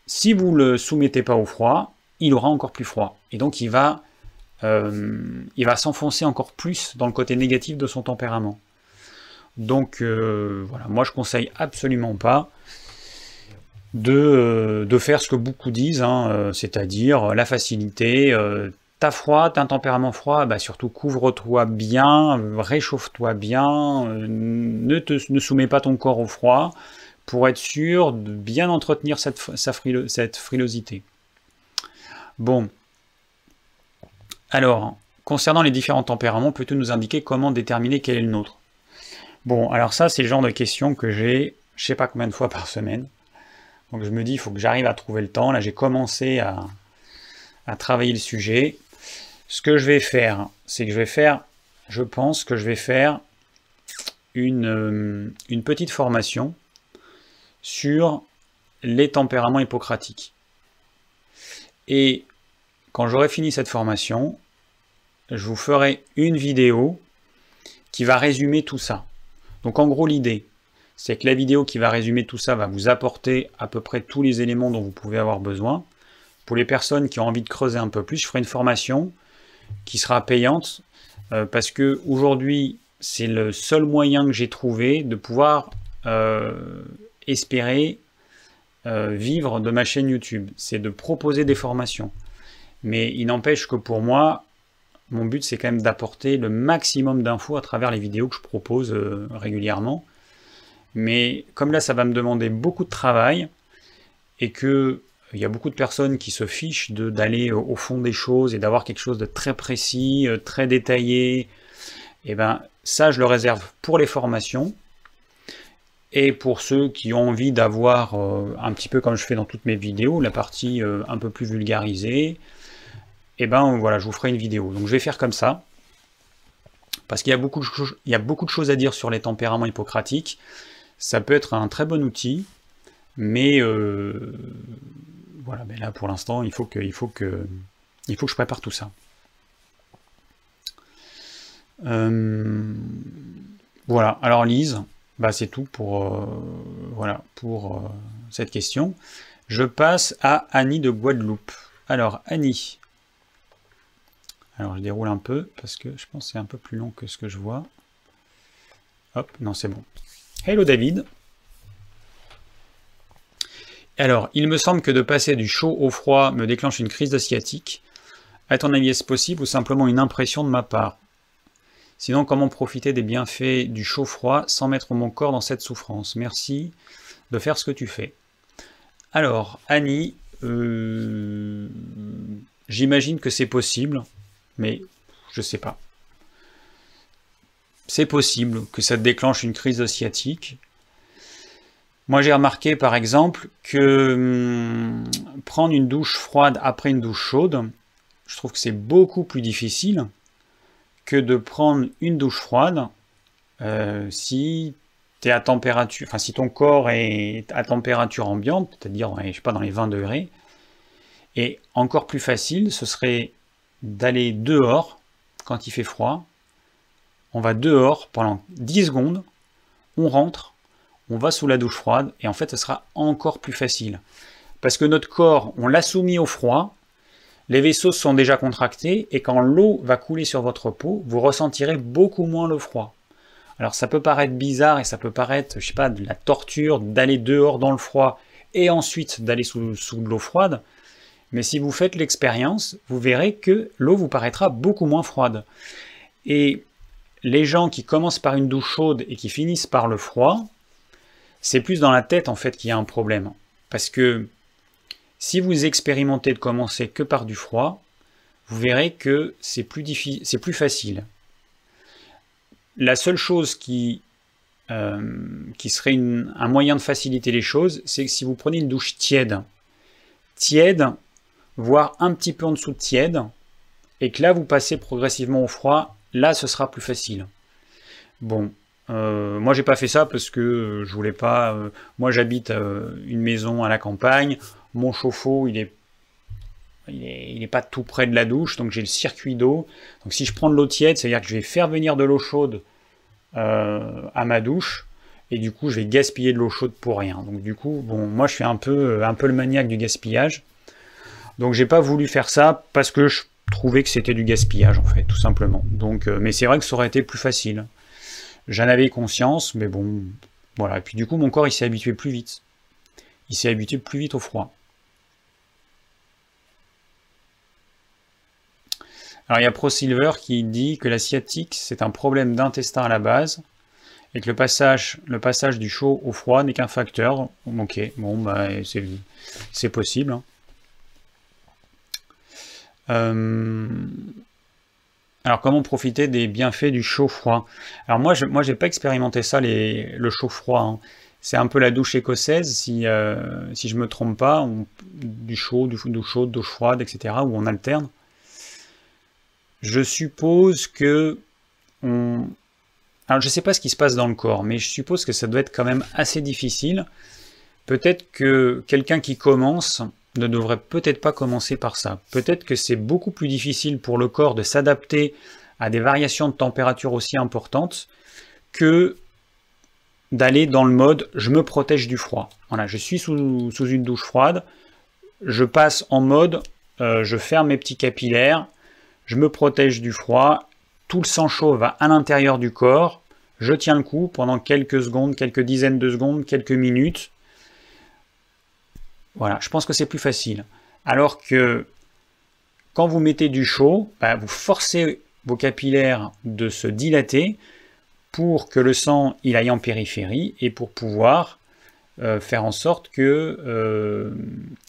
si vous ne le soumettez pas au froid, il aura encore plus froid. Et donc il va, euh, il va s'enfoncer encore plus dans le côté négatif de son tempérament. Donc euh, voilà, moi je conseille absolument pas de, euh, de faire ce que beaucoup disent, hein, c'est-à-dire la facilité. T'as froid, t'as un tempérament froid, bah surtout couvre-toi bien, réchauffe-toi bien, ne, soumets pas ton corps au froid pour être sûr de bien entretenir cette, cette frilosité. Bon. Alors, concernant les différents tempéraments, peux-tu nous indiquer comment déterminer quel est le nôtre? Bon, alors ça, c'est le genre de question que j'ai, je sais pas combien de fois par semaine. Donc je me dis, il faut que j'arrive à trouver le temps. Là, j'ai commencé à, travailler le sujet. Ce que je vais faire, c'est que je vais faire, je pense que je vais faire une, euh, une petite formation sur les tempéraments hippocratiques. Et quand j'aurai fini cette formation, je vous ferai une vidéo qui va résumer tout ça. Donc en gros l'idée, c'est que la vidéo qui va résumer tout ça va vous apporter à peu près tous les éléments dont vous pouvez avoir besoin. Pour les personnes qui ont envie de creuser un peu plus, je ferai une formation qui sera payante euh, parce que aujourd'hui c'est le seul moyen que j'ai trouvé de pouvoir euh, espérer euh, vivre de ma chaîne YouTube, c'est de proposer des formations. Mais il n'empêche que pour moi, mon but c'est quand même d'apporter le maximum d'infos à travers les vidéos que je propose régulièrement. Mais comme là ça va me demander beaucoup de travail et que il y a beaucoup de personnes qui se fichent d'aller au fond des choses et d'avoir quelque chose de très précis, euh, très détaillé, et eh ben ça je le réserve pour les formations. Et pour ceux qui ont envie d'avoir euh, un petit peu comme je fais dans toutes mes vidéos, la partie euh, un peu plus vulgarisée, et eh ben voilà, je vous ferai une vidéo. Donc je vais faire comme ça, parce qu'il y, y a beaucoup de choses à dire sur les tempéraments hippocratiques. Ça peut être un très bon outil, mais euh, voilà, mais là pour l'instant, il faut que, il faut que, il faut que je prépare tout ça. voilà. Alors Lise, bah, c'est tout pour, euh, voilà, pour euh, cette question. Je passe à Annie de Guadeloupe. Alors, Annie. Alors, je déroule un peu parce que je pense que c'est un peu plus long que ce que je vois. Hop, non, c'est bon. Hello David. Alors, il me semble que de passer du chaud au froid me déclenche une crise de sciatique. À ton avis, est-ce possible ou simplement une impression de ma part? Sinon, comment profiter des bienfaits du chaud-froid sans mettre mon corps dans cette souffrance? Merci de faire ce que tu fais. Alors, Annie, euh, j'imagine que c'est possible, mais je sais pas. C'est possible que ça déclenche une crise sciatique. Moi, j'ai remarqué par exemple que hum, prendre une douche froide après une douche chaude, je trouve que c'est beaucoup plus difficile que de prendre une douche froide euh, si es à température, enfin si ton corps est à température ambiante, c'est-à-dire je pas dans les 20 degrés. Et encore plus facile, ce serait d'aller dehors quand il fait froid. On va dehors pendant 10 secondes, on rentre, on va sous la douche froide, et en fait, ce sera encore plus facile. Parce que notre corps, on l'a soumis au froid, les vaisseaux sont déjà contractés, et quand l'eau va couler sur votre peau, vous ressentirez beaucoup moins le froid. Alors ça peut paraître bizarre et ça peut paraître, je sais pas, de la torture d'aller dehors dans le froid et ensuite d'aller sous, sous l'eau froide, mais si vous faites l'expérience, vous verrez que l'eau vous paraîtra beaucoup moins froide. Et les gens qui commencent par une douche chaude et qui finissent par le froid, c'est plus dans la tête en fait qu'il y a un problème. Parce que si vous expérimentez de commencer que par du froid, vous verrez que c'est plus, c'est plus facile. La seule chose qui, euh, qui serait un moyen de faciliter les choses, c'est que si vous prenez une douche tiède, tiède, voire un petit peu en dessous de tiède, et que là vous passez progressivement au froid, là ce sera plus facile. Bon, euh, moi j'ai pas fait ça parce que euh, je voulais pas. Euh, moi j'habite une maison à la campagne, mon chauffe-eau il est, il est, pas tout près de la douche, donc j'ai le circuit d'eau. Donc si je prends de l'eau tiède, c'est-à-dire que je vais faire venir de l'eau chaude à ma douche, et du coup je vais gaspiller de l'eau chaude pour rien. Donc du coup, bon, moi je suis un peu, un peu le maniaque du gaspillage. Donc j'ai pas voulu faire ça parce que je trouvais que c'était du gaspillage en fait, tout simplement. Donc, mais c'est vrai que ça aurait été plus facile. J'en avais conscience, mais bon, voilà. Et puis du coup, mon corps, il s'est habitué plus vite. Il s'est habitué plus vite au froid. Alors il y a ProSilver qui dit que la sciatique, c'est un problème d'intestin à la base, et que le passage, le passage du chaud au froid n'est qu'un facteur. Ok, bon, bah, c'est possible. Hein. Euh, alors, comment profiter des bienfaits du chaud-froid Alors, moi, je n'ai moi, pas expérimenté ça, les, le chaud-froid. Hein. C'est un peu la douche écossaise, si, euh, si je ne me trompe pas, du chaud, du d'eau chaude, d'eau froide, etc., où on alterne. Je suppose que... Alors, je ne sais pas ce qui se passe dans le corps, mais je suppose que ça doit être quand même assez difficile. Peut-être que quelqu'un qui commence ne devrait peut-être pas commencer par ça. Peut-être que c'est beaucoup plus difficile pour le corps de s'adapter à des variations de température aussi importantes que d'aller dans le mode je me protège du froid. Voilà, je suis sous, une douche froide, je passe en mode euh, je ferme mes petits capillaires, je me protège du froid, tout le sang chaud va à l'intérieur du corps, je tiens le coup pendant quelques secondes, quelques dizaines de secondes, quelques minutes, voilà, je pense que c'est plus facile. Alors que quand vous mettez du chaud, bah, vous forcez vos capillaires de se dilater pour que le sang il aille en périphérie et pour pouvoir euh, faire en sorte que, euh,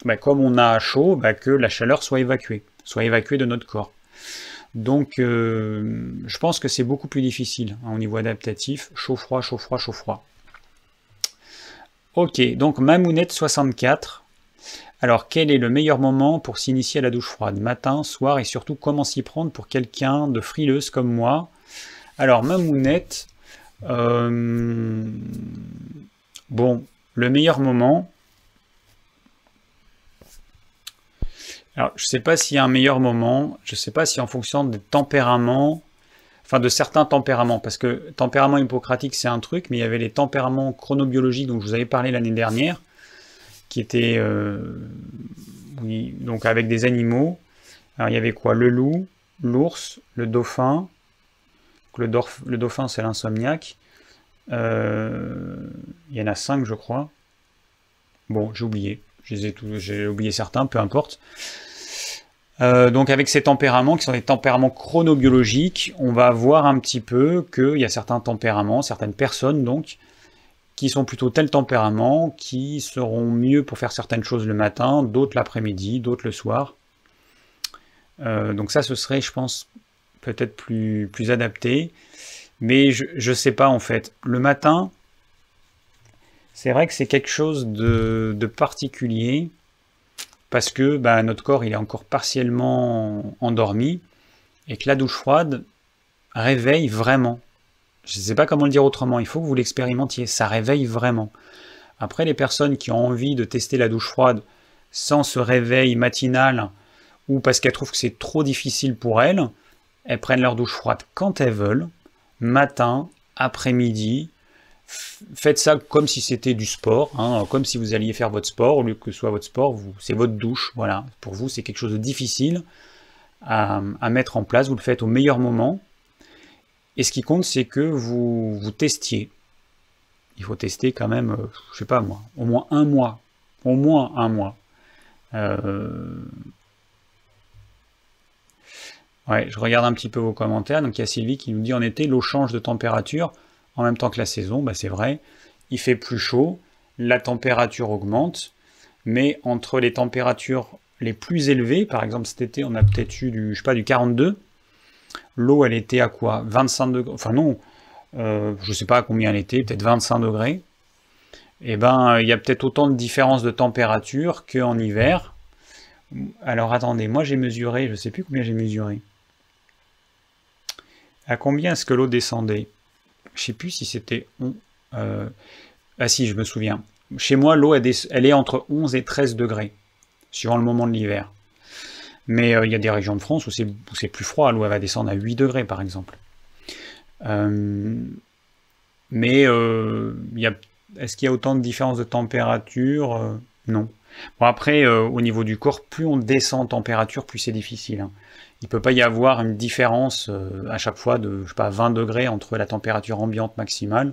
bah, comme on a chaud, bah, que la chaleur soit évacuée, soit évacuée de notre corps. Donc, euh, je pense que c'est beaucoup plus difficile hein, au niveau adaptatif, chaud-froid, chaud-froid, chaud-froid. Ok, donc Mamounette 64 alors, quel est le meilleur moment pour s'initier à la douche froide? Matin, soir et surtout comment s'y prendre pour quelqu'un de frileuse comme moi? Alors, Mamounette, euh, bon, le meilleur moment. Alors, je ne sais pas s'il y a un meilleur moment, je ne sais pas si en fonction des tempéraments, enfin de certains tempéraments, parce que tempérament hippocratique c'est un truc, mais il y avait les tempéraments chronobiologiques dont je vous avais parlé l'année dernière qui était euh, donc avec des animaux. Alors il y avait quoi? Le loup, l'ours, le dauphin. Le, dauphin c'est l'insomniaque. Euh, il y en a 5, je crois. Bon, j'ai oublié. J'ai oublié certains, peu importe. Euh, donc avec ces tempéraments qui sont des tempéraments chronobiologiques, on va voir un petit peu qu'il y a certains tempéraments, certaines personnes donc, qui sont plutôt tel tempérament, qui seront mieux pour faire certaines choses le matin, d'autres l'après-midi, d'autres le soir. Euh, donc ça, ce serait, je pense, peut-être plus, adapté. Mais je ne sais pas en fait. Le matin, c'est vrai que c'est quelque chose de, de particulier parce que bah, notre corps il est encore partiellement endormi et que la douche froide réveille vraiment. Je ne sais pas comment le dire autrement, il faut que vous l'expérimentiez, ça réveille vraiment. Après, les personnes qui ont envie de tester la douche froide sans ce réveil matinal ou parce qu'elles trouvent que c'est trop difficile pour elles, elles prennent leur douche froide quand elles veulent, matin, après-midi, faites ça comme si c'était du sport, hein, comme si vous alliez faire votre sport, au lieu que ce soit votre sport, c'est votre douche, voilà. Pour vous, c'est quelque chose de difficile à, mettre en place, vous le faites au meilleur moment, et ce qui compte, c'est que vous, vous testiez. Il faut tester quand même, euh, je sais pas moi, au moins un mois, au moins un mois. Euh, ouais, je regarde un petit peu vos commentaires, donc il y a Sylvie qui nous dit en été, l'eau change de température, en même temps que la saison, bah c'est vrai, il fait plus chaud, la température augmente, mais entre les températures les plus élevées, par exemple cet été on a peut-être eu du, je sais pas, du 42, l'eau elle était à quoi? 25 degrés, enfin non, euh, je sais pas à combien elle était, peut-être 25 degrés, eh ben il y a peut-être autant de différence de température qu'en hiver. Alors attendez, moi j'ai mesuré, je sais plus combien j'ai mesuré. À combien est-ce que l'eau descendait? Je sais plus si c'était... Euh, ah si, je me souviens. Chez moi, l'eau, elle, est entre 11 et 13 degrés, suivant le moment de l'hiver. Mais euh, il y a des régions de France où c'est plus froid, l'eau va descendre à 8 degrés, par exemple. Euh, mais est-ce qu'il y a autant de différences de température Non. Bon, après, au niveau du corps, plus on descend en température, plus c'est difficile. Hein il ne peut pas y avoir une différence euh, à chaque fois de je sais pas, 20 degrés entre la température ambiante maximale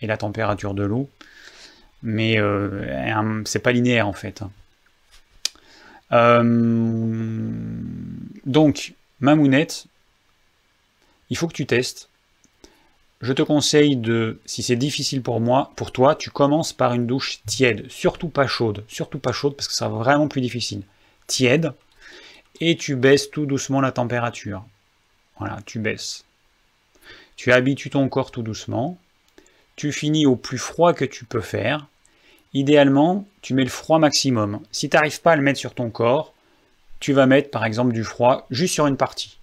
et la température de l'eau. Mais euh, c'est pas linéaire en fait. Hein. Euh, donc, ma mounette, il faut que tu testes. Je te conseille de, si c'est difficile pour moi, pour toi, tu commences par une douche tiède, surtout pas chaude, surtout pas chaude parce que ça va vraiment plus difficile. Tiède, et tu baisses tout doucement la température. Voilà, tu baisses. Tu habitues ton corps tout doucement. Tu finis au plus froid que tu peux faire. Idéalement, tu mets le froid maximum. Si tu n'arrives pas à le mettre sur ton corps, tu vas mettre par exemple du froid juste sur une partie.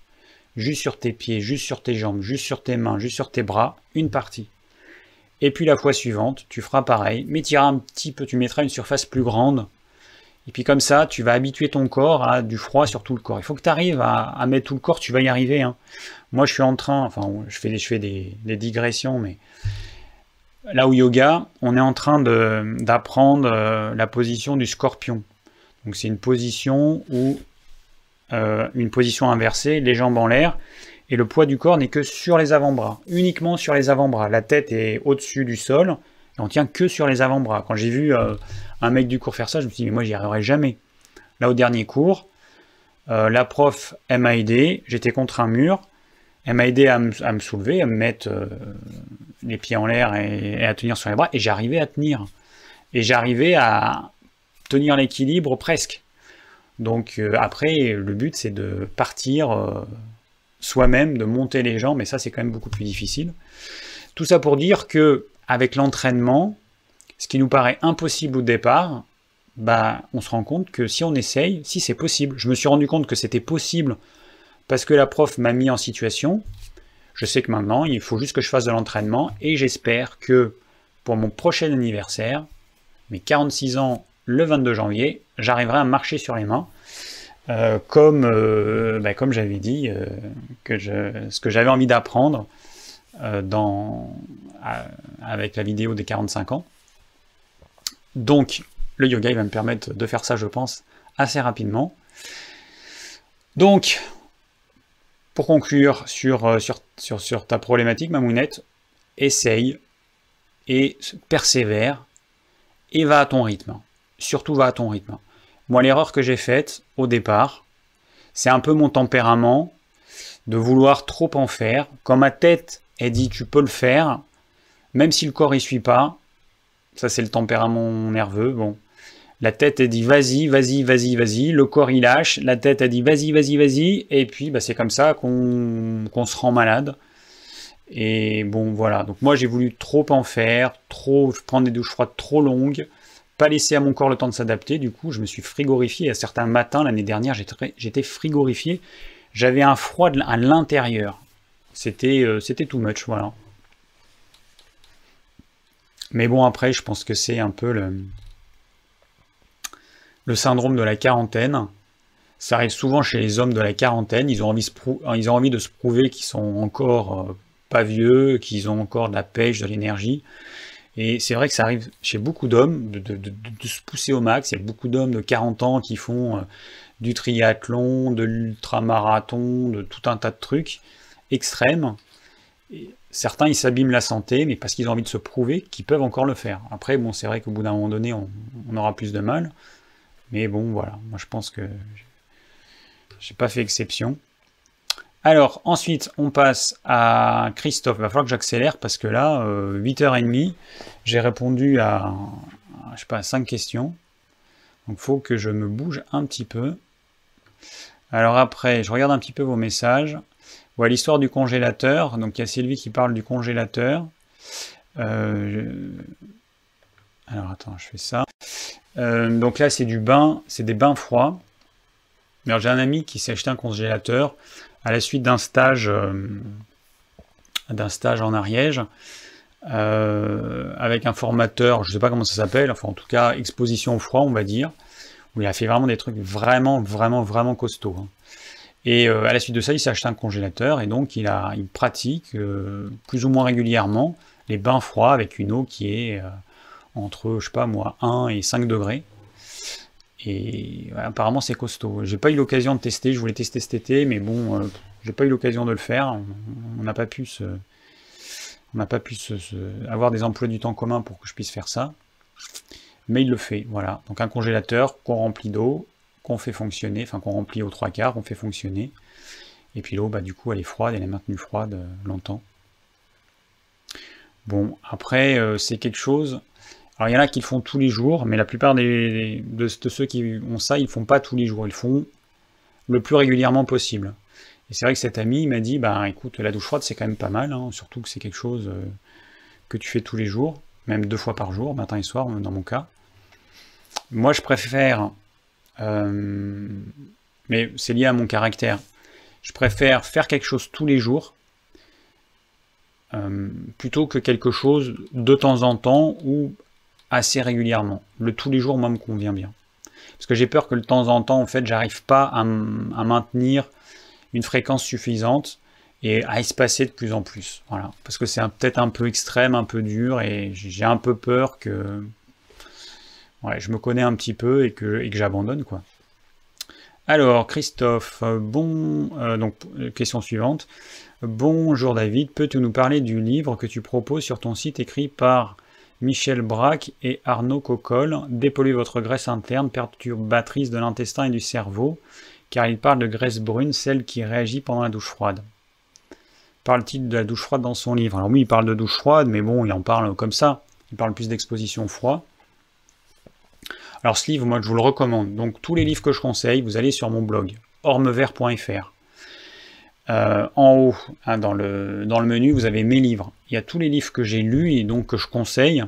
Juste sur tes pieds, juste sur tes jambes, juste sur tes mains, juste sur tes bras, une partie. Et puis la fois suivante, tu feras pareil, mais tu un petit peu, tu mettras une surface plus grande et puis comme ça, tu vas habituer ton corps à du froid sur tout le corps. Il faut que tu arrives à, mettre tout le corps, tu vas y arriver. Hein. Moi, je suis en train, enfin, je fais des, digressions, mais là au yoga, on est en train d'apprendre euh, la position du scorpion. Donc c'est une position où euh, une position inversée, les jambes en l'air, et le poids du corps n'est que sur les avant-bras, uniquement sur les avant-bras. La tête est au-dessus du sol, et on tient que sur les avant-bras. Quand j'ai vu euh, un mec du cours faire ça, je me suis dit, mais moi j'y arriverai jamais. Là au dernier cours, la prof, m'a aidé, j'étais contre un mur, elle m'a aidé à me, soulever, à me mettre euh, les pieds en l'air et, à tenir sur les bras, et j'arrivais à tenir. Et j'arrivais à tenir l'équilibre presque. Donc euh, après, le but c'est de partir soi-même, de monter les jambes, mais ça c'est quand même beaucoup plus difficile. Tout ça pour dire que avec l'entraînement, ce qui nous paraît impossible au départ, bah, on se rend compte que si on essaye, si c'est possible. Je me suis rendu compte que c'était possible parce que la prof m'a mis en situation. Je sais que maintenant, il faut juste que je fasse de l'entraînement et j'espère que pour mon prochain anniversaire, mes 46 ans le 22 janvier, j'arriverai à marcher sur les mains. Euh, comme, euh, bah, comme j'avais dit, euh, ce que j'avais envie d'apprendre avec la vidéo des 45 ans. Donc, le yoga, il va me permettre de faire ça, je pense, assez rapidement. Donc, pour conclure sur, euh, sur, sur, ta problématique, ma mounette, essaye et persévère et va à ton rythme. Surtout va à ton rythme. Moi, l'erreur que j'ai faite au départ, c'est un peu mon tempérament de vouloir trop en faire. Quand ma tête est dit tu peux le faire, même si le corps y suit pas, ça c'est le tempérament nerveux, bon. La tête a dit vas-y, vas-y, vas-y, vas-y, le corps il lâche, la tête a dit vas-y, vas-y, vas-y, et puis bah, c'est comme ça qu'on se rend malade. Et bon voilà, donc moi j'ai voulu trop en faire, trop prendre des douches froides trop longues, pas laisser à mon corps le temps de s'adapter, du coup je me suis frigorifié. À certains matins l'année dernière j'étais frigorifié, j'avais un froid à l'intérieur. C'était euh, c'était too much, voilà. Mais bon après je pense que c'est un peu le, le syndrome de la quarantaine. Ça arrive souvent chez les hommes de la quarantaine, ils ont envie, de se prouver qu'ils sont encore euh, pas vieux, qu'ils ont encore de la pêche, de l'énergie. Et c'est vrai que ça arrive chez beaucoup d'hommes de, se pousser au max. Il y a beaucoup d'hommes de 40 ans qui font euh, du triathlon, de l'ultramarathon, de tout un tas de trucs extrêmes. Certains, ils s'abîment la santé, mais parce qu'ils ont envie de se prouver qu'ils peuvent encore le faire. Après, bon, c'est vrai qu'au bout d'un moment donné, on, aura plus de mal. Mais bon, voilà. Moi, je pense que j'ai pas fait exception. Alors, ensuite, on passe à Christophe. Il va falloir que j'accélère parce que là, 8h30, euh, j'ai répondu à, je sais pas, 5 questions. Donc, il faut que je me bouge un petit peu. Alors après, je regarde un petit peu vos messages. Voilà l'histoire du congélateur. Donc, il y a Sylvie qui parle du congélateur. Euh, alors, attends, je fais ça. Euh, donc là, c'est du bain, c'est des bains froids. Alors, j'ai un ami qui s'est acheté un congélateur à la suite d'un stage, euh, d'un stage en Ariège, euh, avec un formateur, je ne sais pas comment ça s'appelle, enfin en tout cas exposition au froid, on va dire, où il a fait vraiment des trucs vraiment, vraiment, vraiment costauds. Hein. Et à la suite de ça, il s'est acheté un congélateur et donc il, a, il pratique plus ou moins régulièrement les bains froids avec une eau qui est entre, je sais pas moi, 1 et 5 degrés. Et apparemment c'est costaud. J'ai pas eu l'occasion de tester, je voulais tester cet été, mais bon, euh, j'ai pas eu l'occasion de le faire. On n'a pas pu se, on n'a pas pu avoir des emplois du temps communs pour que je puisse faire ça. Mais il le fait, voilà. Donc un congélateur qu'on remplit d'eau, qu'on fait fonctionner, enfin qu'on remplit aux trois quarts, qu'on fait fonctionner. Et puis l'eau, bah, du coup, elle est froide, elle est maintenue froide euh, longtemps. Bon, après, euh, c'est quelque chose. Alors il y en a qui le font tous les jours, mais la plupart de, ceux qui ont ça, ils ne font pas tous les jours, ils font le plus régulièrement possible. Et c'est vrai que cet ami m'a dit, bah écoute, la douche froide c'est quand même pas mal, hein, surtout que c'est quelque chose euh, que tu fais tous les jours, même deux fois par jour, matin et soir dans mon cas. Moi je préfère, euh, mais c'est lié à mon caractère, je préfère faire quelque chose tous les jours euh, plutôt que quelque chose de temps en temps ou assez régulièrement. Le tous les jours, moi, me convient bien. Parce que j'ai peur que de temps en temps, en fait, j'arrive pas à, maintenir une fréquence suffisante et à espacer de plus en plus. Voilà. Parce que c'est peut-être un peu extrême, un peu dur, et j'ai un peu peur que je me connais un petit peu et que, j'abandonne. quoi. Alors, Christophe, bon, euh, donc, question suivante. Bonjour David, peux-tu nous parler du livre que tu proposes sur ton site écrit par Michel Braque et Arnaud Cocolle, dépolluez votre graisse interne, perturbatrice de l'intestin et du cerveau, car il parle de graisse brune, celle qui réagit pendant la douche froide. Parle-t-il de la douche froide dans son livre? Alors oui, il parle de douche froide, mais bon, il en parle comme ça. Il parle plus d'exposition au froid. Alors ce livre, moi, je vous le recommande. Donc tous les livres que je conseille, vous allez sur mon blog, ormevert.fr. Euh, en haut, hein, dans, le, menu, vous avez mes livres. Il y a tous les livres que j'ai lus et donc que je conseille.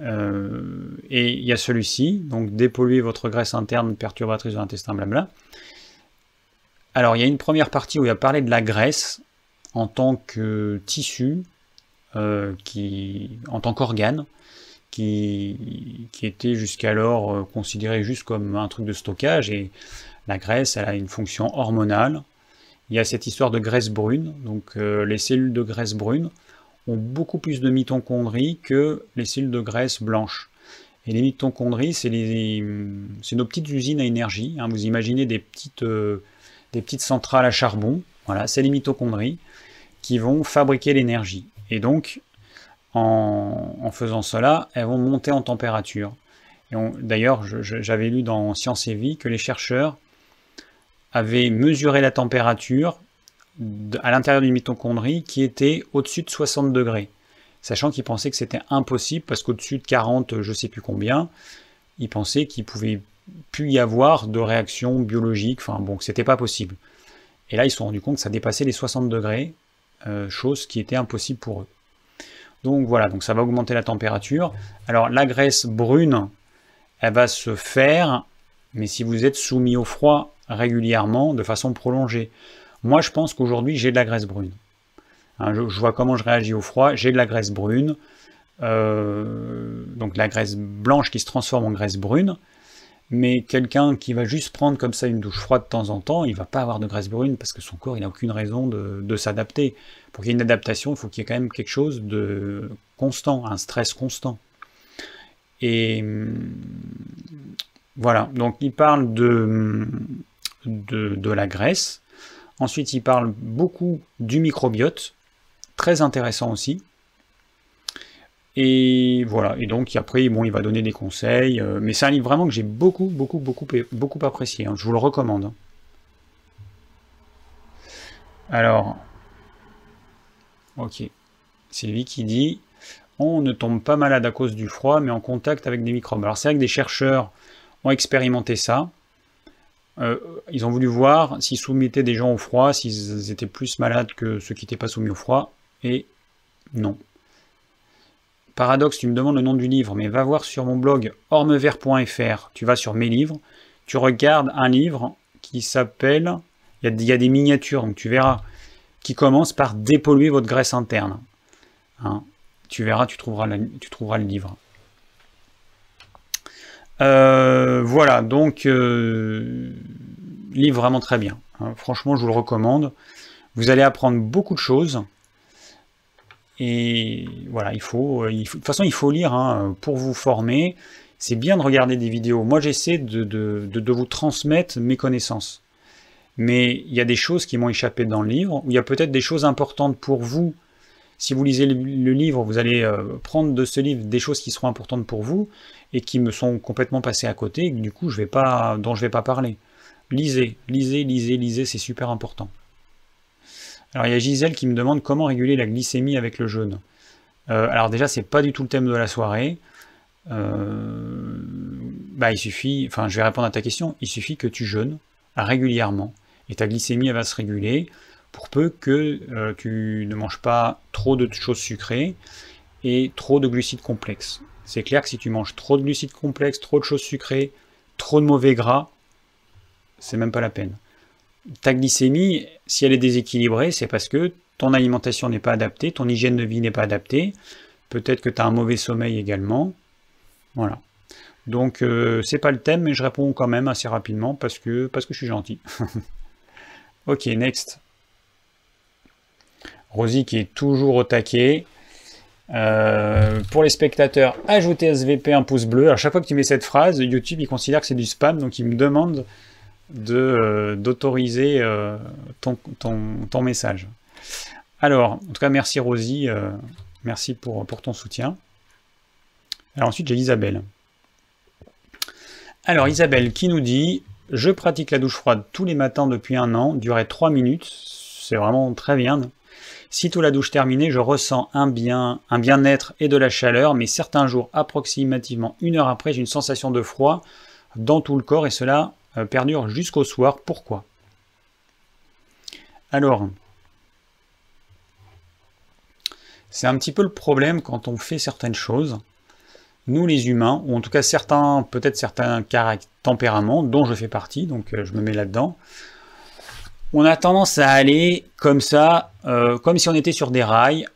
Euh, et il y a celui-ci, donc Dépolluer votre graisse interne perturbatrice de l'intestin, blabla. Alors, il y a une première partie où il a parlé de la graisse en tant que tissu, euh, qui, en tant qu'organe, qui, qui, était jusqu'alors considéré juste comme un truc de stockage. Et la graisse, elle a une fonction hormonale il y a cette histoire de graisse brune. Donc euh, les cellules de graisse brune ont beaucoup plus de mitochondries que les cellules de graisse blanche. Et les mitochondries, c'est nos petites usines à énergie. Hein. Vous imaginez des petites, euh, des petites centrales à charbon. Voilà, c'est les mitochondries qui vont fabriquer l'énergie. Et donc, en, faisant cela, elles vont monter en température. D'ailleurs, j'avais lu dans Science et Vie que les chercheurs avaient mesuré la température à l'intérieur d'une mitochondrie qui était au-dessus de 60 degrés, sachant qu'ils pensaient que c'était impossible parce qu'au-dessus de 40, je ne sais plus combien, ils pensaient qu'il pouvait plus y avoir de réaction biologique, enfin bon, que c'était pas possible. Et là, ils se sont rendus compte que ça dépassait les 60 degrés, euh, chose qui était impossible pour eux. Donc voilà, donc ça va augmenter la température. Alors la graisse brune, elle va se faire, mais si vous êtes soumis au froid régulièrement, de façon prolongée. Moi, je pense qu'aujourd'hui, j'ai de la graisse brune. Hein, je, vois comment je réagis au froid, j'ai de la graisse brune. Euh, donc la graisse blanche qui se transforme en graisse brune. Mais quelqu'un qui va juste prendre comme ça une douche froide de temps en temps, il va pas avoir de graisse brune parce que son corps il n'a aucune raison de, s'adapter. Pour qu'il y ait une adaptation, il faut qu'il y ait quand même quelque chose de constant, un stress constant. Et hum, voilà, donc il parle de, de, la graisse. Ensuite, il parle beaucoup du microbiote, très intéressant aussi. Et voilà, et donc après, bon, il va donner des conseils, euh, mais c'est un livre vraiment que j'ai beaucoup, beaucoup, beaucoup, beaucoup apprécié, hein. je vous le recommande. Hein. Alors, ok, Sylvie qui dit, on ne tombe pas malade à cause du froid, mais en contact avec des microbes. Alors c'est vrai que des chercheurs ont expérimenté ça, euh, ils ont voulu voir s'ils soumettaient des gens au froid, s'ils étaient plus malades que ceux qui n'étaient pas soumis au froid, et non. Paradoxe, tu me demandes le nom du livre, mais va voir sur mon blog ormevert.fr, tu vas sur mes livres, tu regardes un livre qui s'appelle, il y, a des miniatures, donc tu verras, qui commence par dépolluer votre graisse interne. Hein. tu verras, tu trouveras, tu trouveras le livre. Euh, voilà, donc euh, livre vraiment très bien. Hein. Franchement, je vous le recommande. Vous allez apprendre beaucoup de choses. Et voilà, il faut, euh, de toute façon, il faut lire hein, pour vous former. C'est bien de regarder des vidéos. Moi, j'essaie de, vous transmettre mes connaissances. Mais il y a des choses qui m'ont échappé dans le livre, où il y a peut-être des choses importantes pour vous. Si vous lisez le, livre, vous allez euh, prendre de ce livre des choses qui seront importantes pour vous et qui me sont complètement passées à côté, du coup, je vais pas, dont je ne vais pas parler. Lisez, lisez, lisez, lisez, c'est super important. Alors il y a Gisèle qui me demande comment réguler la glycémie avec le jeûne. Euh, alors déjà, c'est pas du tout le thème de la soirée. Euh, bah, il suffit, enfin je vais répondre à ta question, il suffit que tu jeûnes régulièrement et ta glycémie va se réguler pour peu que euh, tu ne manges pas trop de choses sucrées et trop de glucides complexes. C'est clair que si tu manges trop de glucides complexes, trop de choses sucrées, trop de mauvais gras, c'est même pas la peine ta glycémie, si elle est déséquilibrée, c'est parce que ton alimentation n'est pas adaptée, ton hygiène de vie n'est pas adaptée, peut-être que tu as un mauvais sommeil également. Voilà. Donc euh, c'est pas le thème, mais je réponds quand même assez rapidement parce que, parce que je suis gentil. <laughs> ok, next. Rosie qui est toujours au taquet. Euh, pour les spectateurs, ajoutez SVP un pouce bleu. À chaque fois que tu mets cette phrase, YouTube il considère que c'est du spam, donc il me demande euh, d'autoriser euh, ton, ton, message. Alors, en tout cas, merci Rosie, merci pour, pour ton soutien. Alors ensuite, j'ai Isabelle. Alors Isabelle qui nous dit « Je pratique la douche froide tous les matins depuis un an, durait 3 minutes, c'est vraiment très bien. Sitôt la douche terminée, je ressens un bien, un bien-être et de la chaleur, mais certains jours, approximativement une heure après, j'ai une sensation de froid dans tout le corps et cela euh, perdure jusqu'au soir. Pourquoi? Alors, c'est un petit peu le problème quand on fait certaines choses. Nous les humains, ou en tout cas certains, peut-être certains tempéraments, dont je fais partie, donc euh, je me mets là-dedans, on a tendance à aller comme ça, euh, comme si on était sur des rails,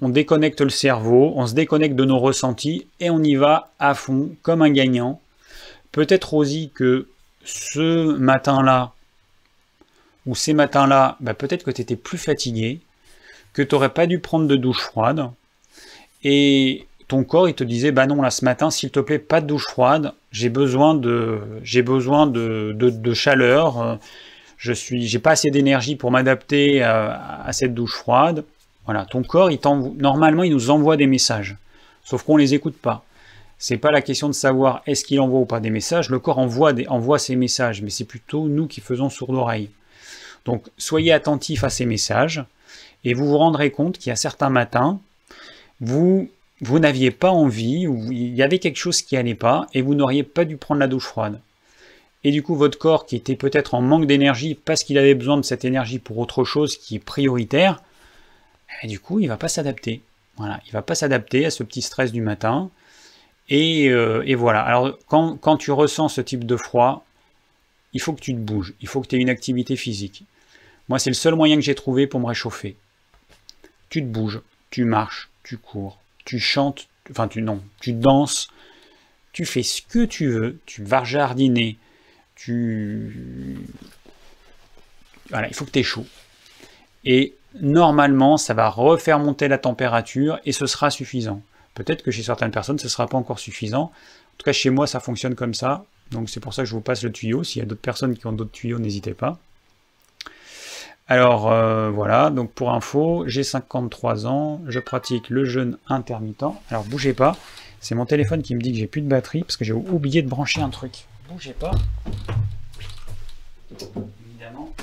on déconnecte le cerveau, on se déconnecte de nos ressentis et on y va à fond, comme un gagnant. Peut-être aussi que ce matin-là, ou ces matins-là, bah, peut-être que tu étais plus fatigué, que tu n'aurais pas dû prendre de douche froide, et ton corps il te disait bah non là ce matin s'il te plaît pas de douche froide. J'ai besoin de besoin de, de, chaleur je suis j'ai pas assez d'énergie pour m'adapter à, cette douche froide Voilà, ton corps, il normalement, il nous envoie des messages. Sauf qu'on ne les écoute pas. C'est pas la question de savoir est-ce qu'il envoie ou pas des messages. Le corps envoie, des, envoie ses messages, mais c'est plutôt nous qui faisons sourd oreille. Donc, soyez attentifs à ces messages et vous vous rendrez compte qu'il y a certains matins, vous, vous n'aviez pas envie, ou il y avait quelque chose qui n'allait pas et vous n'auriez pas dû prendre la douche froide. Et du coup, votre corps qui était peut-être en manque d'énergie parce qu'il avait besoin de cette énergie pour autre chose qui est prioritaire, et du coup, il va pas s'adapter. Voilà, il va pas s'adapter à ce petit stress du matin. Et, euh, voilà. Alors, quand, tu ressens ce type de froid, il faut que tu te bouges. Il faut que tu aies une activité physique. Moi, c'est le seul moyen que j'ai trouvé pour me réchauffer. Tu te bouges, tu marches, tu cours, tu chantes, enfin, tu non, tu danses, tu fais ce que tu veux, tu vas jardiner, Voilà, il faut que tu aies chaud. Et normalement, ça va refaire monter la température et ce sera suffisant. Peut-être que chez certaines personnes, ce ne sera pas encore suffisant. En tout cas, chez moi, ça fonctionne comme ça. Donc c'est pour ça que je vous passe le tuyau. S'il y a d'autres personnes qui ont d'autres tuyaux, n'hésitez pas. Alors euh, voilà, donc pour info, j'ai 53 ans, je pratique le jeûne intermittent. Alors bougez pas, c'est mon téléphone qui me dit que j'ai plus de batterie parce que j'ai oublié de brancher un truc. Bougez pas. Évidemment,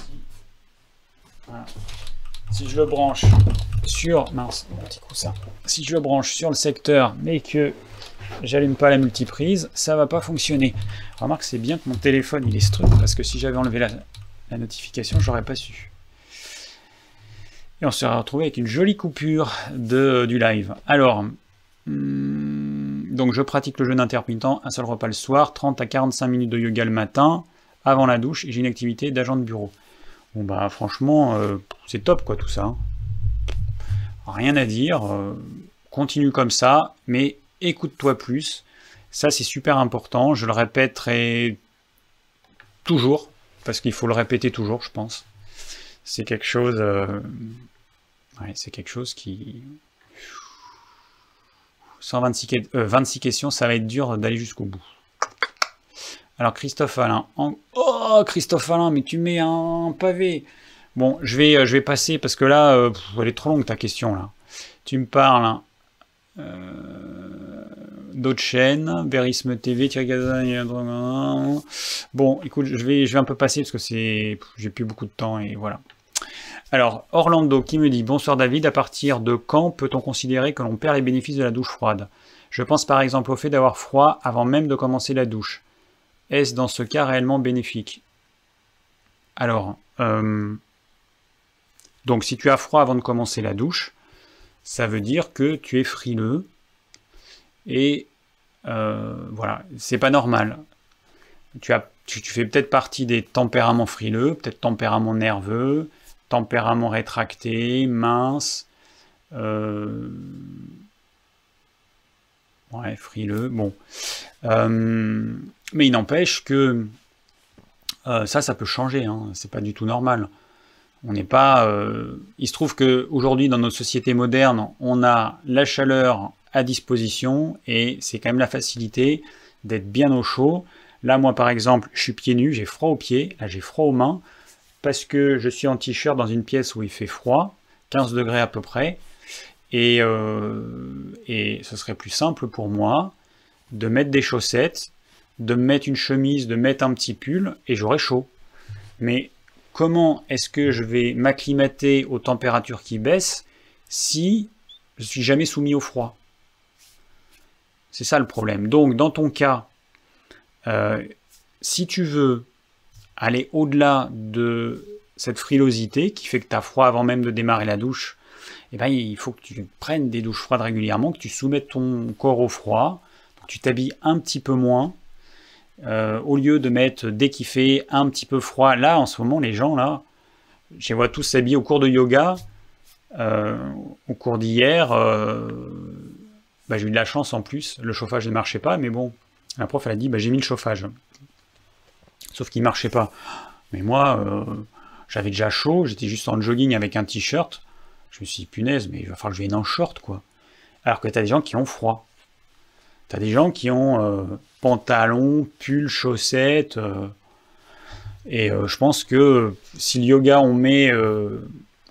si. Je le branche sur mince, petit. Si je le branche sur le secteur, mais que j'allume pas la multiprise, ça va pas fonctionner. Remarque, c'est bien que mon téléphone il est struct parce que si j'avais enlevé la, notification, j'aurais pas su. Et on se retrouvé avec une jolie coupure de, du live. Alors, hmm, donc je pratique le jeûne intermittent, un seul repas le soir, 30 à 45 minutes de yoga le matin, avant la douche, et j'ai une activité d'agent de bureau. Bon bah franchement, euh, c'est top quoi tout ça. Hein. Rien à dire, euh, continue comme ça, mais écoute-toi plus. Ça c'est super important, je le répéterai toujours, parce qu'il faut le répéter toujours, je pense. C'est quelque chose. Euh, c'est quelque chose qui. 126 26 questions, ça va être dur d'aller jusqu'au bout. Alors Christophe Alain. Oh Christophe Alain, mais tu mets un pavé. Bon, je vais, euh, passer parce que là, euh, elle est trop longue ta question là. Tu me parles hein, euh, d'autres chaînes, Verisme TV, Bon, écoute, je vais, je vais un peu passer parce que c'est, j'ai plus beaucoup de temps et voilà. Alors, Orlando qui me dit Bonsoir David, à partir de quand peut-on considérer que l'on perd les bénéfices de la douche froide? Je pense par exemple au fait d'avoir froid avant même de commencer la douche. Est-ce dans ce cas réellement bénéfique? Alors, euh, donc si tu as froid avant de commencer la douche, ça veut dire que tu es frileux et euh, voilà, c'est pas normal. Tu, as, tu, fais peut-être partie des tempéraments frileux, peut-être tempérament nerveux, tempérament rétracté, mince. Euh, ouais, frileux. Bon. Mais il n'empêche que euh, ça, ça peut changer. Hein. C'est pas du tout normal. On n'est pas. Euh, il se trouve que aujourd'hui, dans notre société moderne, on a la chaleur à disposition et c'est quand même la facilité d'être bien au chaud. Là, moi, par exemple, je suis pieds nus, j'ai froid aux pieds, là, j'ai froid aux mains parce que je suis en t-shirt dans une pièce où il fait froid, 15 degrés à peu près, et, euh, et ce serait plus simple pour moi de mettre des chaussettes de mettre une chemise, de mettre un petit pull, et j'aurai chaud. Mais comment est-ce que je vais m'acclimater aux températures qui baissent si je suis jamais soumis au froid? C'est ça le problème. Donc dans ton cas, euh, si tu veux aller au-delà de cette frilosité qui fait que tu as froid avant même de démarrer la douche, eh ben, il faut que tu prennes des douches froides régulièrement, que tu soumettes ton corps au froid, que tu t'habilles un petit peu moins, euh, au lieu de mettre dès qu'il fait un petit peu froid, là en ce moment les gens là, je les vois tous s'habiller au cours de yoga, euh, au cours d'hier, euh, bah, j'ai eu de la chance en plus, le chauffage ne marchait pas, mais bon, la prof elle a dit bah, j'ai mis le chauffage, sauf qu'il marchait pas. Mais moi, j'avais déjà chaud, j'étais juste en jogging avec un t-shirt, je me suis dit punaise, mais il va falloir que je vienne en short quoi. Alors que tu as des gens qui ont froid. Tu as des gens qui ont euh, pantalon, pull, chaussettes. Euh, et euh, je pense que si le yoga, on met,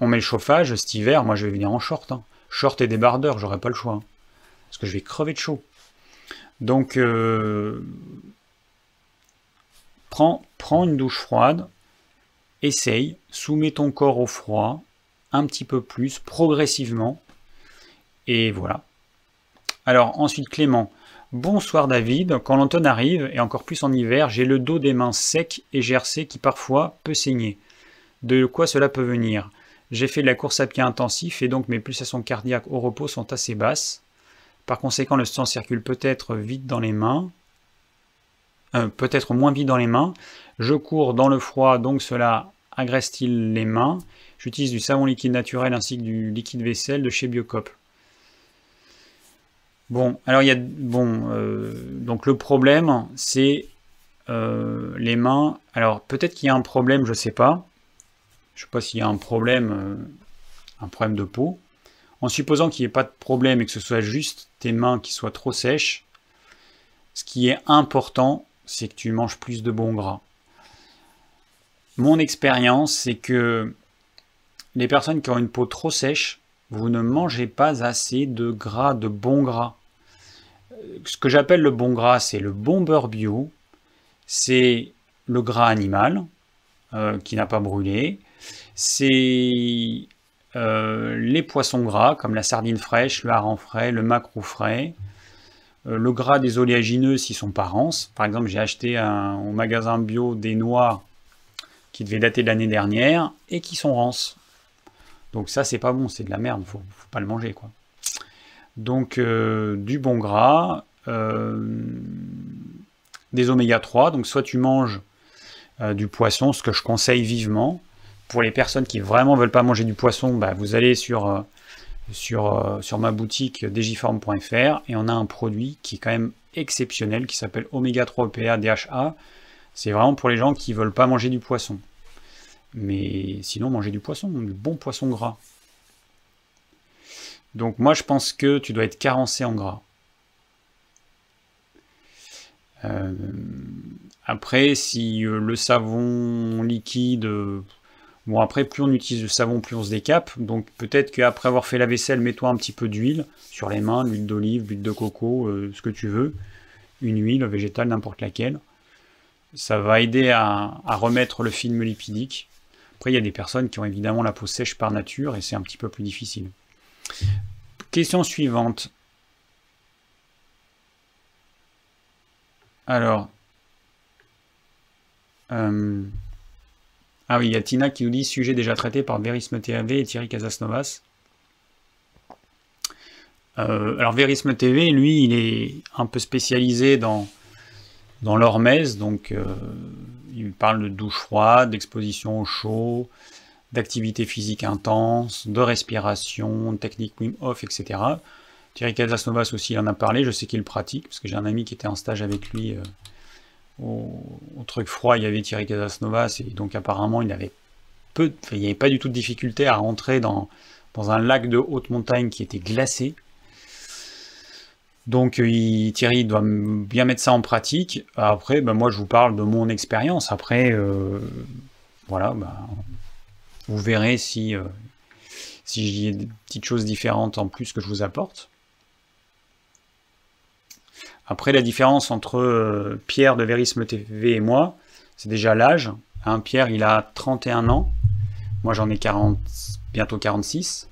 on met le chauffage cet hiver, moi je vais venir en short. Hein. Short et débardeur, j'aurai pas le choix. Hein. parce que je vais crever de chaud. Donc, euh, prends, une douche froide, essaye, soumets ton corps au froid, un petit peu plus, progressivement. Et voilà. Alors ensuite Clément. Bonsoir David, quand l'automne arrive, et encore plus en hiver, j'ai le dos des mains secs et gercé qui parfois peut saigner. De quoi cela peut venir? J'ai fait de la course à pied intensif et donc mes pulsations cardiaques au repos sont assez basses. Par conséquent, le sang circule peut-être vite dans les mains, euh, peut-être moins vite dans les mains. Je cours dans le froid, donc cela agresse-t-il les mains? J'utilise du savon liquide naturel ainsi que du liquide vaisselle de chez Biocop. Bon, alors il y a bon, euh, donc le problème, c'est euh, les mains. Alors peut-être qu'il y a un problème, je sais pas. Je sais pas s'il y a un problème, un problème de peau. En supposant qu'il n'y ait pas de problème et que ce soit juste tes mains qui soient trop sèches, ce qui est important, c'est que tu manges plus de bons gras. Mon expérience, c'est que les personnes qui ont une peau trop sèche, vous ne mangez pas assez de gras, de bon gras. Ce que j'appelle le bon gras, c'est le bon beurre bio, c'est le gras animal euh, qui n'a pas brûlé, c'est euh, les poissons gras comme la sardine fraîche, le hareng frais, le maquereau frais, euh, le gras des oléagineux s'ils sont pas rances. Par exemple, j'ai acheté au magasin bio des noix qui devaient dater de l'année dernière et qui sont rances. Donc ça, c'est pas bon, c'est de la merde, faut, faut pas le manger, quoi. Donc euh, du bon gras, euh, des oméga 3, donc soit tu manges euh, du poisson, ce que je conseille vivement. Pour les personnes qui vraiment veulent pas manger du poisson, bah, vous allez sur, sur, sur ma boutique digiform.fr et on a un produit qui est quand même exceptionnel qui s'appelle Oméga 3 EPA DHA. C'est vraiment pour les gens qui veulent pas manger du poisson. Mais sinon, manger du poisson, du bon poisson gras. Donc moi, je pense que tu dois être carencé en gras. Euh, après, si euh, le savon liquide... Euh, bon, après, plus on utilise le savon, plus on se décape. Donc peut-être qu'après avoir fait la vaisselle, mets-toi un petit peu d'huile sur les mains, l'huile d'olive, l'huile de coco, ce que tu veux. Une huile végétale, n'importe laquelle. Ça va aider à remettre le film lipidique. Après, il y a des personnes qui ont évidemment la peau sèche par nature et c'est un petit peu plus difficile. Question suivante. Alors. Euh, ah oui, il y a Tina qui nous dit sujet déjà traité par Verisme TV et Thierry Casasnovas. Euh, alors Verisme TV, lui, il est un peu spécialisé dans, dans donc euh, il parle de douche froide, d'exposition au chaud, d'activité physique intense, de respiration, de technique Wim Hof, etc. Thierry Casasnovas aussi il en a parlé, je sais qu'il pratique, parce que j'ai un ami qui était en stage avec lui euh, au, truc froid, il y avait Thierry Casasnovas, et donc apparemment il avait peu, il n'y pas du tout de difficulté à rentrer dans, un lac de haute montagne qui était glacé. Donc Thierry doit bien mettre ça en pratique. Après, ben, moi je vous parle de mon expérience. Après, euh, voilà, ben, vous verrez si, euh, si j'ai des petites choses différentes en plus que je vous apporte. Après, la différence entre euh, Pierre de Verisme TV et moi, c'est déjà l'âge. Hein, Pierre, il a 31 ans. Moi, j'en ai 40, bientôt 46.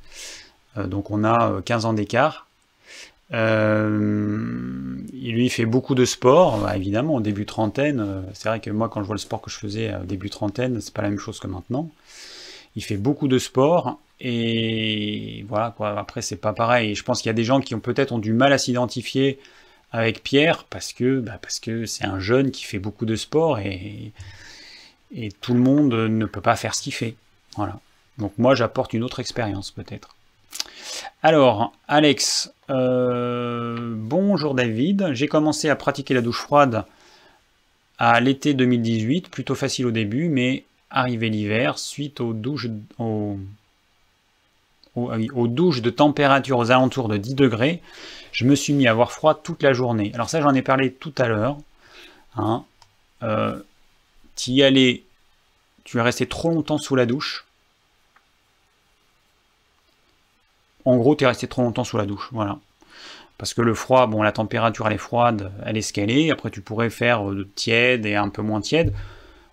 donc, on a 15 ans d'écart. Euh, il lui fait beaucoup de sport, bah, évidemment, au début trentaine. Euh, c'est vrai que moi, quand je vois le sport que je faisais au début trentaine, c'est pas la même chose que maintenant. Il fait beaucoup de sport et voilà quoi. Après, c'est pas pareil. Je pense qu'il y a des gens qui ont peut-être du mal à s'identifier avec Pierre parce que bah, parce que c'est un jeune qui fait beaucoup de sport et, et tout le monde ne peut pas faire ce qu'il fait. Voilà. Donc moi, j'apporte une autre expérience peut-être. Alors, Alex, euh, bonjour David. J'ai commencé à pratiquer la douche froide à l'été 2018, plutôt facile au début, mais arrivé l'hiver, suite aux douches, aux, ah aux, douches de température aux alentours de 10 degrés, je me suis mis à avoir froid toute la journée. Alors ça, j'en ai parlé tout à l'heure. Hein. Euh, tu y allais, tu es resté trop longtemps sous la douche, en gros, tu es resté trop longtemps sous la douche. Voilà. Parce que le froid, bon, la température elle est froide, elle est ce Après, tu pourrais faire de tiède et un peu moins tiède.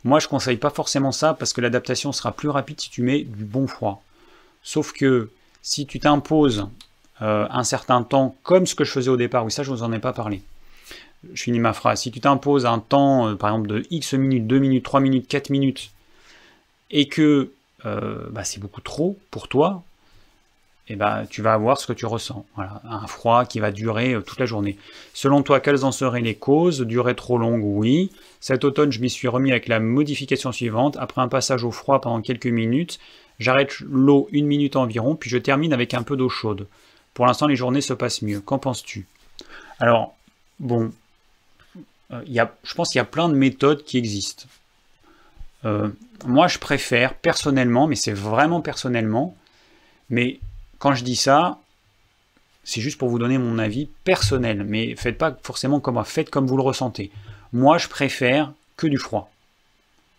Moi, je conseille pas forcément ça parce que l'adaptation sera plus rapide si tu mets du bon froid. Sauf que si tu t'imposes euh, un certain temps, comme ce que je faisais au départ, oui, ça, je vous en ai pas parlé. Je finis ma phrase. Si tu t'imposes un temps, euh, par exemple, de X minutes, 2 minutes, 3 minutes, 4 minutes, et que euh, bah, c'est beaucoup trop pour toi, et eh ben, tu vas avoir ce que tu ressens. Voilà, un froid qui va durer toute la journée. Selon toi, quelles en seraient les causes? Durée trop longue, oui. Cet automne, je m'y suis remis avec la modification suivante. Après un passage au froid pendant quelques minutes, j'arrête l'eau une minute environ, puis je termine avec un peu d'eau chaude. Pour l'instant, les journées se passent mieux. Qu'en penses-tu? Alors, bon, euh, je pense qu'il y a plein de méthodes qui existent. Euh, moi, je préfère personnellement, mais c'est vraiment personnellement, mais quand je dis ça, c'est juste pour vous donner mon avis personnel, mais faites pas forcément comme moi, faites comme vous le ressentez. Moi, je préfère que du froid.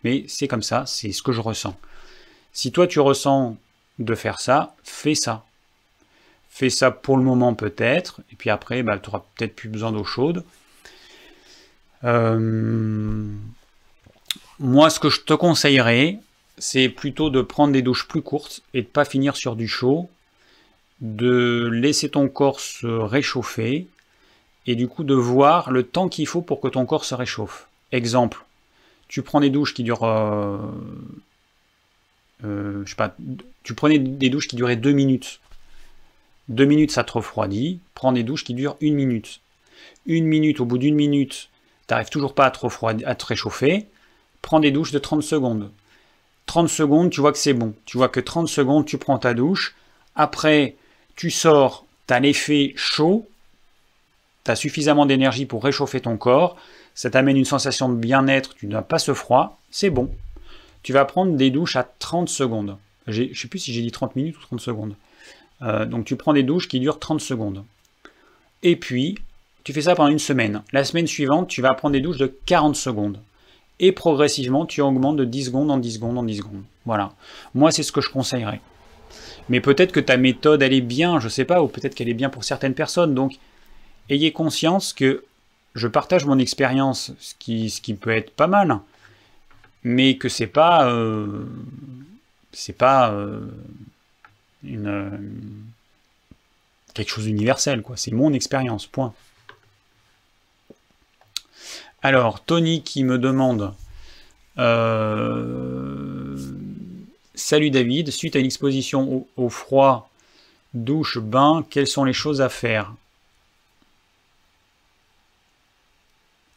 Mais c'est comme ça, c'est ce que je ressens. Si toi tu ressens de faire ça, fais ça. Fais ça pour le moment peut-être, et puis après, bah, tu n'auras peut-être plus besoin d'eau chaude. Euh, moi, ce que je te conseillerais, c'est plutôt de prendre des douches plus courtes et de pas finir sur du chaud de laisser ton corps se réchauffer et du coup de voir le temps qu'il faut pour que ton corps se réchauffe. Exemple, tu prends des douches qui durent, euh, euh, sais pas, tu prenais des douches qui duraient deux minutes. Deux minutes, ça te refroidit. Prends des douches qui durent une minute. Une minute, au bout d'une minute, tu n'arrives toujours pas à te, à te réchauffer. Prends des douches de 30 secondes. 30 secondes, tu vois que c'est bon. Tu vois que 30 secondes, tu prends ta douche. Après, tu sors, tu as l'effet chaud, tu as suffisamment d'énergie pour réchauffer ton corps, ça t'amène une sensation de bien-être, tu n'as pas ce froid, c'est bon. Tu vas prendre des douches à 30 secondes. Je ne sais plus si j'ai dit 30 minutes ou 30 secondes. Euh, donc tu prends des douches qui durent 30 secondes. Et puis, tu fais ça pendant une semaine. La semaine suivante, tu vas prendre des douches de 40 secondes. Et progressivement, tu augmentes de 10 secondes en 10 secondes en 10 secondes. Voilà. Moi, c'est ce que je conseillerais. Mais peut-être que ta méthode, elle est bien, je sais pas, ou peut-être qu'elle est bien pour certaines personnes. Donc, ayez conscience que je partage mon expérience, ce qui, ce qui peut être pas mal, mais que c'est pas, euh, c'est pas euh, une, quelque chose d'universel, quoi. C'est mon expérience, point. Alors, Tony qui me demande euh, Salut David, suite à une exposition au, froid, douche, bain, quelles sont les choses à faire?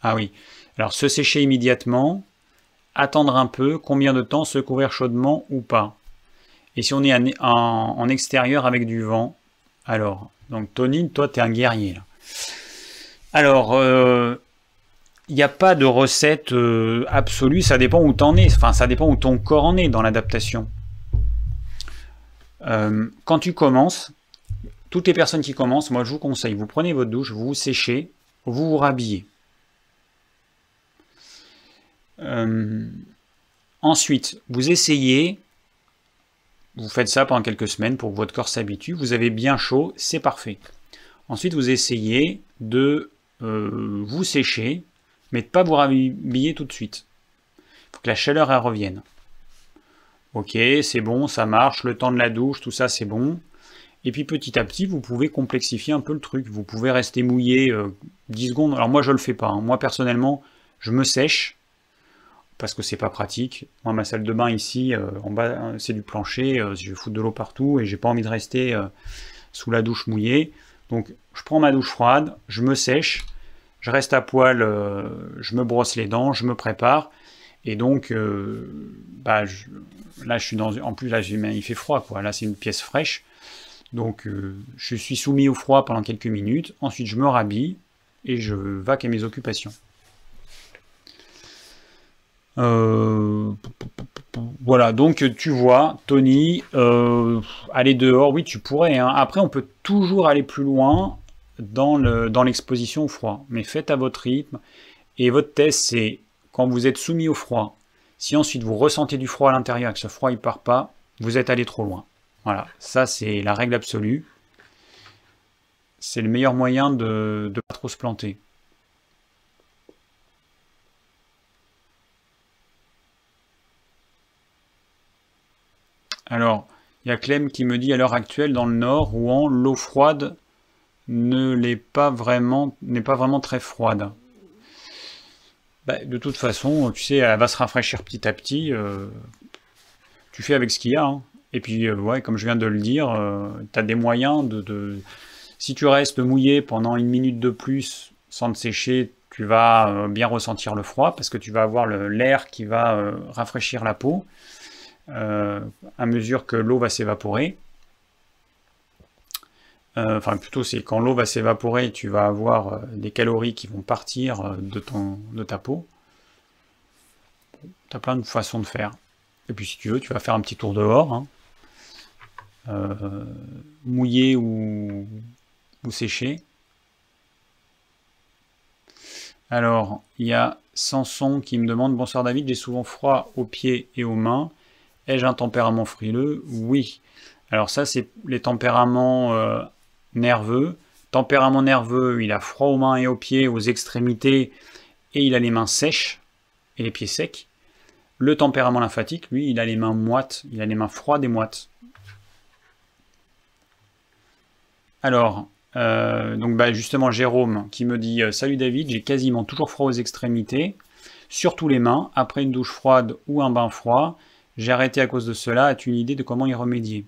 Ah oui, alors se sécher immédiatement, attendre un peu, combien de temps se couvrir chaudement ou pas? Et si on est en, extérieur avec du vent, alors, donc Tony, toi tu es un guerrier. Alors, euh, il n'y a pas de recette euh, absolue, ça dépend où tu en es, enfin ça dépend où ton corps en est dans l'adaptation. Euh, quand tu commences, toutes les personnes qui commencent, moi je vous conseille, vous prenez votre douche, vous vous séchez, vous vous rhabillez. Euh, ensuite, vous essayez, vous faites ça pendant quelques semaines pour que votre corps s'habitue, vous avez bien chaud, c'est parfait. Ensuite, vous essayez de vous sécher, mais de pas vous rhabiller tout de suite. Faut que la chaleur elle revienne. Ok, c'est bon, ça marche, le temps de la douche, tout ça c'est bon. Et puis petit à petit, vous pouvez complexifier un peu le truc. Vous pouvez rester mouillé 10 euh, secondes. Alors moi je le fais pas. Hein. Moi personnellement, je me sèche parce que c'est pas pratique. Moi ma salle de bain ici, euh, en bas hein, c'est du plancher, euh, je foutre de l'eau partout et j'ai pas envie de rester sous la douche mouillée. Donc je prends ma douche froide, je me sèche, je reste à poil, euh, je me brosse les dents, je me prépare. Et donc, euh, bah, là, je suis dans. En plus, là, il fait froid, quoi. Là, c'est une pièce fraîche. Donc, euh, je suis soumis au froid pendant quelques minutes. Ensuite, je me rhabille et je vaque à mes occupations. Voilà, donc tu vois, Tony, aller dehors, oui, tu pourrais. Hein. Après, on peut toujours aller plus loin dans l'exposition au froid. Mais faites à votre rythme. Et votre test, c'est quand vous êtes soumis au froid, si ensuite vous ressentez du froid à l'intérieur et que ce froid ne part pas, vous êtes allé trop loin. Voilà, ça c'est la règle absolue. c'est le meilleur moyen de ne pas trop se planter. Alors, il y a Clem qui me dit à l'heure actuelle dans le nord, Rouen, l'eau froide ne l'est pas vraiment, n'est pas vraiment très froide. Bah, de toute façon, tu sais, elle va se rafraîchir petit à petit. Euh, tu fais avec ce qu'il y a. Hein. Et puis, euh, comme je viens de le dire, euh, tu as des moyens de, Si tu restes mouillé pendant une minute de plus sans te sécher, tu vas bien ressentir le froid parce que tu vas avoir l'air qui va rafraîchir la peau à mesure que l'eau va s'évaporer. Euh, enfin plutôt c'est quand l'eau va s'évaporer, tu vas avoir euh, des calories qui vont partir euh, de ta peau. Tu as plein de façons de faire. Et puis si tu veux, tu vas faire un petit tour dehors, hein. mouillé ou, ou séché. Alors, il y a Samson qui me demande Bonsoir David, j'ai souvent froid aux pieds et aux mains. Ai-je un tempérament frileux? Oui. Alors, ça, c'est les tempéraments nerveux. Tempérament nerveux, il a froid aux mains et aux pieds, aux extrémités, et il a les mains sèches et les pieds secs. Le tempérament lymphatique, lui, il a les mains moites, il a les mains froides et moites. Alors, euh, donc bah, justement Jérôme qui me dit euh, Salut David, j'ai quasiment toujours froid aux extrémités, surtout les mains, après une douche froide ou un bain froid. J'ai arrêté à cause de cela. As-tu une idée de comment y remédier?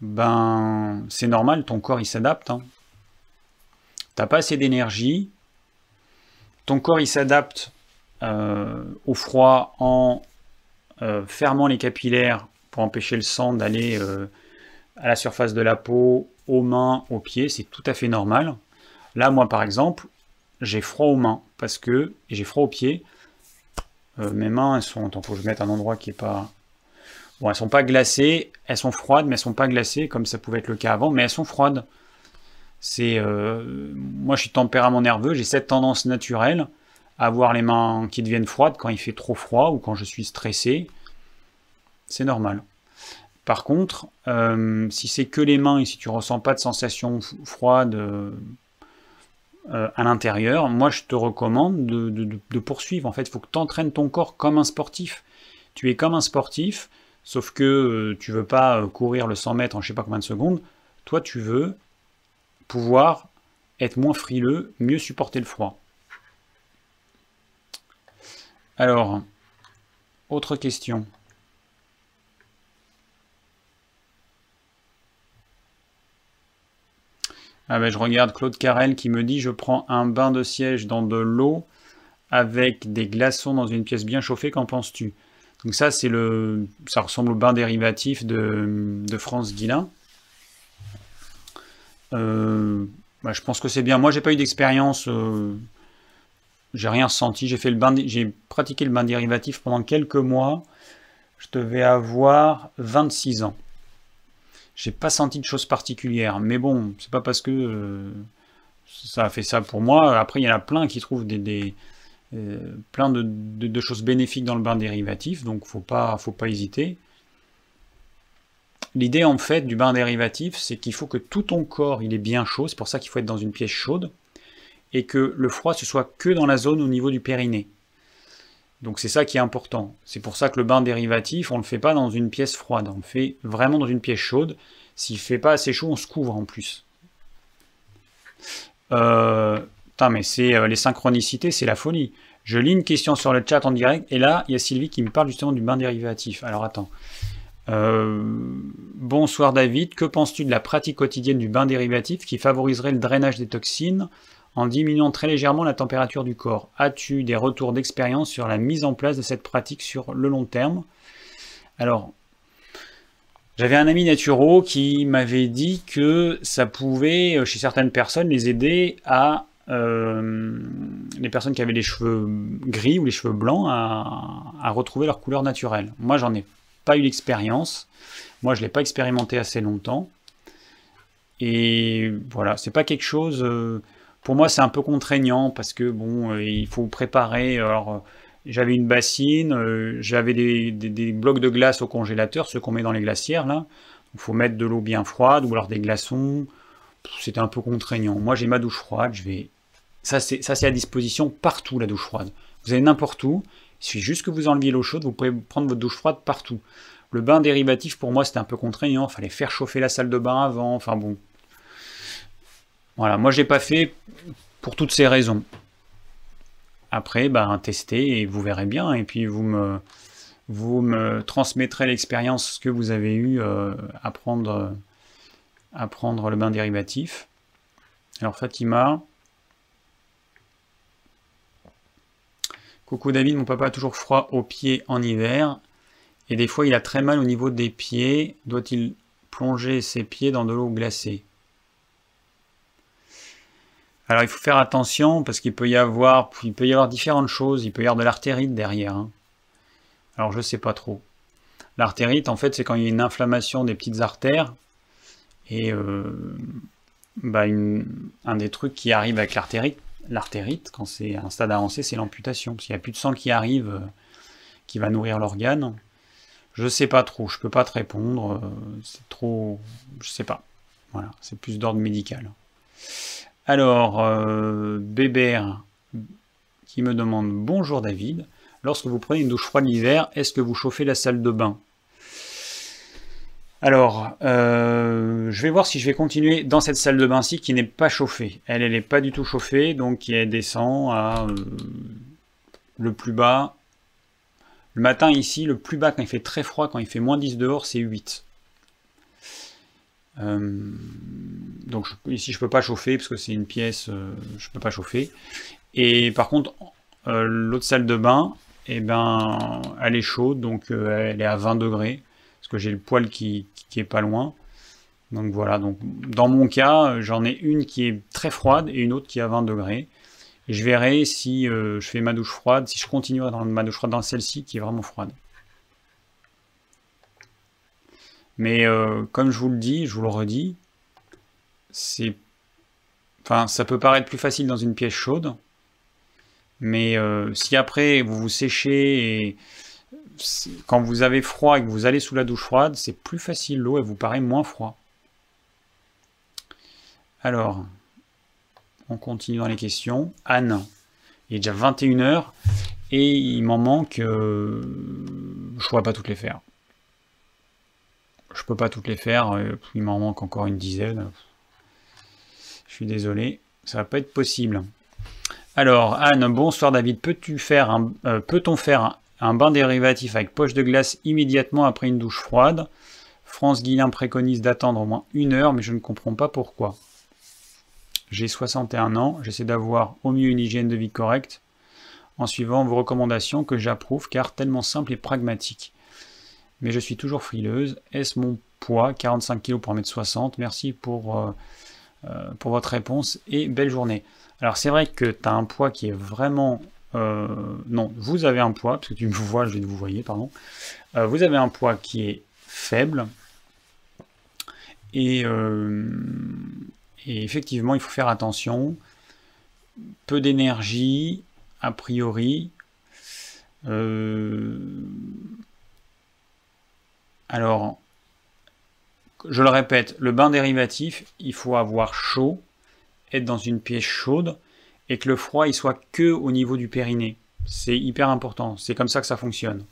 Ben c'est normal, ton corps il s'adapte. Hein. T'as pas assez d'énergie, ton corps il s'adapte euh, au froid en euh, fermant les capillaires pour empêcher le sang d'aller euh, à la surface de la peau, aux mains, aux pieds, c'est tout à fait normal. Là, moi par exemple, j'ai froid aux mains parce que j'ai froid aux pieds. Mes mains, elles sont. Attends, faut que je mette un endroit qui est pas. Bon, elles sont pas glacées, elles sont froides, mais elles sont pas glacées comme ça pouvait être le cas avant, mais elles sont froides. C'est, euh, moi, je suis tempérament nerveux, j'ai cette tendance naturelle à avoir les mains qui deviennent froides quand il fait trop froid ou quand je suis stressé. C'est normal. Par contre, euh, si c'est que les mains et si tu ressens pas de sensation froide euh, à l'intérieur, moi je te recommande de, poursuivre. En fait, il faut que tu entraînes ton corps comme un sportif. Tu es comme un sportif, Sauf que euh, tu veux pas euh, courir le 100 mètres en je sais pas combien de secondes. Toi, tu veux pouvoir être moins frileux, mieux supporter le froid. Alors, autre question. Ah ben, je regarde Claude Carrel qui me dit je prends un bain de siège dans de l'eau avec des glaçons dans une pièce bien chauffée, qu'en penses-tu? Donc ça, c'est le, ça ressemble au bain dérivatif de, de France Guilin. Euh, bah, je pense que c'est bien. Moi, j'ai pas eu d'expérience. Euh, j'ai rien senti. J'ai fait le bain, j'ai pratiqué le bain dérivatif pendant quelques mois. Je devais avoir 26 ans. J'ai pas senti de choses particulières. Mais bon, c'est pas parce que euh, ça a fait ça pour moi. Après, il y en a plein qui trouvent des euh, plein de, choses bénéfiques dans le bain dérivatif, donc faut pas, faut pas hésiter. L'idée en fait du bain dérivatif, c'est qu'il faut que tout ton corps il est bien chaud, c'est pour ça qu'il faut être dans une pièce chaude, et que le froid ce soit que dans la zone au niveau du périnée. Donc c'est ça qui est important. C'est pour ça que le bain dérivatif, on ne le fait pas dans une pièce froide, on le fait vraiment dans une pièce chaude. S'il fait pas assez chaud, on se couvre en plus. Euh, mais c'est euh, les synchronicités, c'est la folie. Je lis une question sur le chat en direct, et là, il y a Sylvie qui me parle justement du bain dérivatif. Alors attends. Euh, bonsoir David, que penses-tu de la pratique quotidienne du bain dérivatif qui favoriserait le drainage des toxines? En diminuant très légèrement la température du corps As-tu des retours d'expérience sur la mise en place de cette pratique sur le long terme? Alors, j'avais un ami naturo qui m'avait dit que ça pouvait, euh, chez certaines personnes, les aider à euh, les personnes qui avaient les cheveux gris ou les cheveux blancs à, retrouver leur couleur naturelle. Moi, j'en ai pas eu l'expérience. Moi, je l'ai pas expérimenté assez longtemps. Et voilà, c'est pas quelque chose. Euh, pour moi, c'est un peu contraignant parce que bon, euh, il faut préparer. Alors, j'avais une bassine, j'avais des, blocs de glace au congélateur, ceux qu'on met dans les glacières là. Il faut mettre de l'eau bien froide ou alors des glaçons. C'était un peu contraignant. Moi, j'ai ma douche froide. Je vais... Ça, c'est à disposition partout, la douche froide. Vous allez n'importe où. Il suffit juste que vous enleviez l'eau chaude. Vous pouvez prendre votre douche froide partout. Le bain dérivatif, pour moi, c'était un peu contraignant. Fallait faire chauffer la salle de bain avant. Enfin bon. Voilà, moi, j'ai pas fait pour toutes ces raisons. Après, ben, testez et vous verrez bien. Et puis, vous me, vous me transmettrez l'expérience que vous avez eue euh, à, prendre, à prendre le bain dérivatif. Alors, Fatima. Coucou David, mon papa a toujours froid aux pieds en hiver. Et des fois, il a très mal au niveau des pieds. Doit-il plonger ses pieds dans de l'eau glacée? Alors il faut faire attention parce qu'il peut y avoir, il peut y différentes choses. Il peut y avoir de l'artérite derrière. Hein. Alors je sais pas trop. L'artérite, en fait, c'est quand il y a une inflammation des petites artères. Et euh, bah, un des trucs qui arrive avec l'artérite, l'artérite, quand c'est un stade avancé, c'est l'amputation. Parce n'y a plus de sang qui arrive, euh, qui va nourrir l'organe. Je sais pas trop, je peux pas te répondre. Euh, c'est trop. Je sais pas. Voilà, c'est plus d'ordre médical. Alors, euh, Bébert qui me demande Bonjour David, lorsque vous prenez une douche froide l'hiver, est-ce que vous chauffez la salle de bain? Alors, euh, je vais voir si je vais continuer dans cette salle de bain-ci qui n'est pas chauffée. Elle, elle n'est pas du tout chauffée, donc elle descend à euh, le plus bas. Le matin ici, le plus bas quand il fait très froid, quand il fait moins 10 dehors, c'est 8. Euh, donc ici je peux pas chauffer parce que c'est une pièce, euh, je peux pas chauffer. Et par contre, euh, l'autre salle de bain, eh ben, elle est chaude, donc elle est à 20 degrés, parce que j'ai le poêle qui, qui, est pas loin. Donc voilà, donc dans mon cas, j'en ai une qui est très froide et une autre qui est à 20 degrés. Je verrai si je fais ma douche froide, si je continue dans ma douche froide dans celle-ci qui est vraiment froide. Mais euh, comme je vous le dis, je vous le redis, c'est, enfin, ça peut paraître plus facile dans une pièce chaude, mais euh, si après vous vous séchez et quand vous avez froid et que vous allez sous la douche froide, c'est plus facile, l'eau elle vous paraît moins froid. Alors, on continue dans les questions. Anne, il est déjà 21h et il m'en manque, euh, je ne pourrais pas toutes les faire. Je peux pas toutes les faire, euh, il m'en manque encore une dizaine. Je suis désolé, ça va pas être possible. Alors, Anne, bonsoir David, peux-tu faire un, euh, peut-on faire un, bain dérivatif avec poche de glace immédiatement après une douche froide? France Guillain préconise d'attendre au moins une heure, mais je ne comprends pas pourquoi. J'ai 61 ans, j'essaie d'avoir au mieux une hygiène de vie correcte en suivant vos recommandations que j'approuve car tellement simple et pragmatique mais je suis toujours frileuse. Est-ce mon poids 45 kg pour 1m60 Merci pour, euh, euh, pour votre réponse et belle journée. Alors c'est vrai que tu as un poids qui est vraiment... Euh, non, vous avez un poids, parce que tu me vois, je vais vous voyez, pardon. vous avez un poids qui est faible. Et, et effectivement, il faut faire attention. Peu d'énergie, a priori. Alors, je le répète, le bain dérivatif, il faut avoir chaud, être dans une pièce chaude, et que le froid il soit que au niveau du périnée. C'est hyper important, c'est comme ça que ça fonctionne.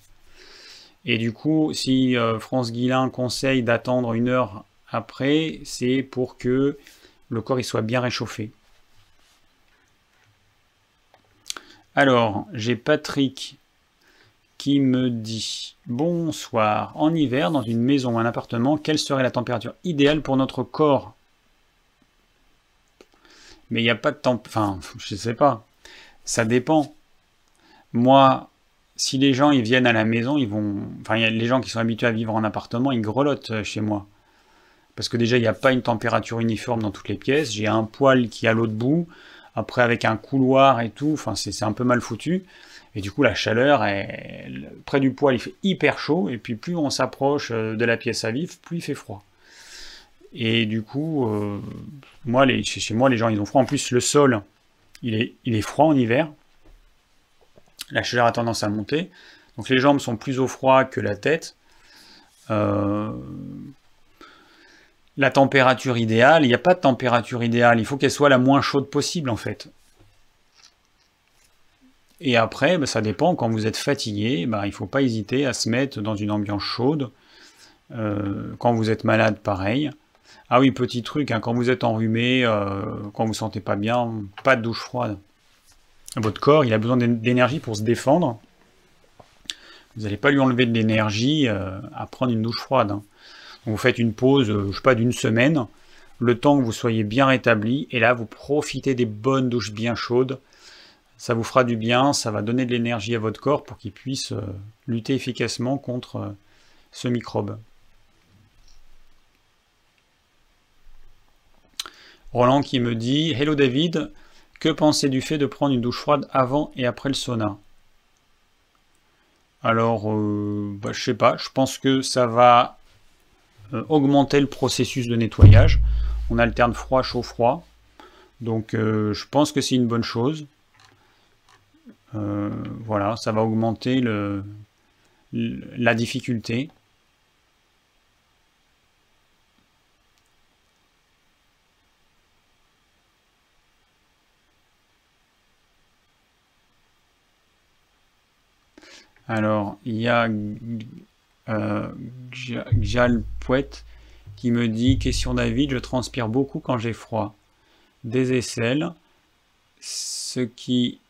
Et du coup, si euh, France Guillain conseille d'attendre une heure après, c'est pour que le corps il soit bien réchauffé. Alors, j'ai Patrick qui me dit Bonsoir, en hiver, dans une maison ou un appartement, quelle serait la température idéale pour notre corps? Mais il n'y a pas de temps. Enfin, je ne sais pas. Ça dépend. Moi, si les gens ils viennent à la maison, ils vont. Enfin, les gens qui sont habitués à vivre en appartement, ils grelottent euh, chez moi. Parce que déjà, il n'y a pas une température uniforme dans toutes les pièces. J'ai un poêle qui est à l'autre bout. Après, avec un couloir et tout. Enfin, c'est un peu mal foutu. Et du coup, la chaleur, est, près du poêle, il fait hyper chaud, et puis plus on s'approche euh, de la pièce à vivre, plus il fait froid. Et du coup, euh, moi, les, chez moi, les gens, ils ont froid. En plus, le sol, il est, il est froid en hiver. La chaleur a tendance à monter. Donc les jambes sont plus au froid que la tête. Euh, la température idéale, il n'y a pas de température idéale, il faut qu'elle soit la moins chaude possible en fait. Et après, bah, ça dépend, quand vous êtes fatigué, bah, il ne faut pas hésiter à se mettre dans une ambiance chaude. Euh, quand vous êtes malade, pareil. Ah oui, petit truc, hein, quand vous êtes enrhumé, euh, quand vous ne sentez pas bien, pas de douche froide. Votre corps, il a besoin d'énergie pour se défendre. Vous n'allez pas lui enlever de l'énergie euh, à prendre une douche froide. Hein. Vous faites une pause, je sais pas, d'une semaine, le temps que vous soyez bien rétabli, et là, vous profitez des bonnes douches bien chaudes. Ça vous fera du bien, ça va donner de l'énergie à votre corps pour qu'il puisse lutter efficacement contre ce microbe. Roland qui me dit Hello David, que pensez du fait de prendre une douche froide avant et après le sauna? Alors, euh, bah, je sais pas, je pense que ça va euh, augmenter le processus de nettoyage. On alterne froid, chaud, froid. Donc, euh, je pense que c'est une bonne chose. Voilà, ça va augmenter le, la difficulté. Alors, il y a euh, qui me dit Question David, je transpire beaucoup quand j'ai froid. Des aisselles, ce qui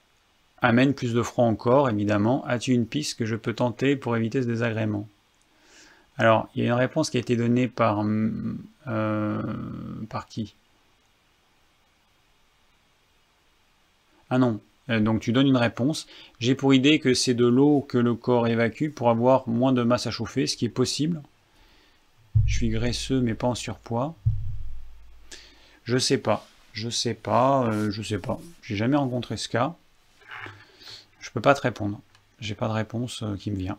amène plus de froid encore, évidemment. As-tu une piste que je peux tenter pour éviter ce désagrément? Alors, il y a une réponse qui a été donnée par, euh, par qui? Ah non, euh, donc tu donnes une réponse. J'ai pour idée que c'est de l'eau que le corps évacue pour avoir moins de masse à chauffer, ce qui est possible. Je suis graisseux mais pas en surpoids. Je sais pas. Je sais pas. Euh, je sais pas. J'ai jamais rencontré ce cas. Je peux pas te répondre. J'ai pas de réponse euh, qui me vient.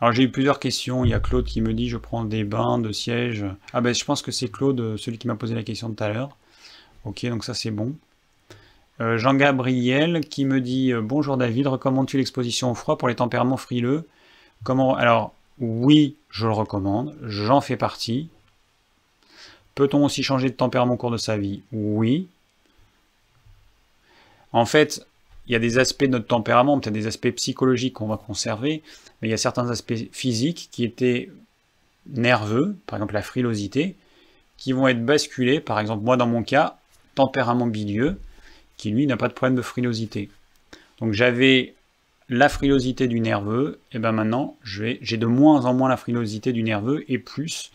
Alors j'ai eu plusieurs questions. Il y a Claude qui me dit je prends des bains de siège. Ah ben je pense que c'est Claude, celui qui m'a posé la question tout à l'heure. Ok, donc ça c'est bon. Euh, Jean-Gabriel qui me dit euh, Bonjour David, recommandes-tu l'exposition au froid pour les tempéraments frileux? Comment Alors, oui, je le recommande, j'en fais partie. Peut-on aussi changer de tempérament au cours de sa vie? Oui. En fait, il y a des aspects de notre tempérament, peut-être des aspects psychologiques qu'on va conserver, mais il y a certains aspects physiques qui étaient nerveux, par exemple la frilosité, qui vont être basculés, par exemple moi dans mon cas, tempérament bilieux, qui lui n'a pas de problème de frilosité. Donc j'avais la frilosité du nerveux, et ben maintenant j'ai de moins en moins la frilosité du nerveux et plus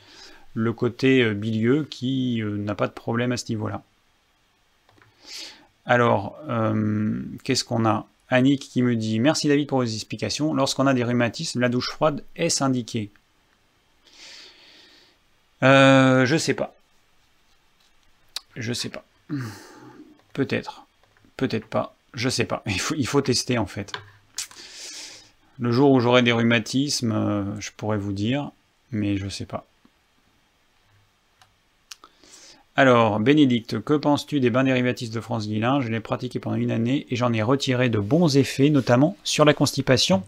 le côté euh, bilieux qui euh, n'a pas de problème à ce niveau-là. Alors, euh, qu'est-ce qu'on a? Annick qui me dit Merci David pour vos explications. Lorsqu'on a des rhumatismes, la douche froide est indiquée euh, Je sais pas. Je sais pas. Peut-être. Peut-être pas. Je sais pas. Il faut, tester en fait. Le jour où j'aurai des rhumatismes, euh, je pourrais vous dire, mais je sais pas. Alors, Bénédicte, que penses-tu des bains dérivatifs de France Guillain Je l'ai pratiqué pendant une année et j'en ai retiré de bons effets, notamment sur la constipation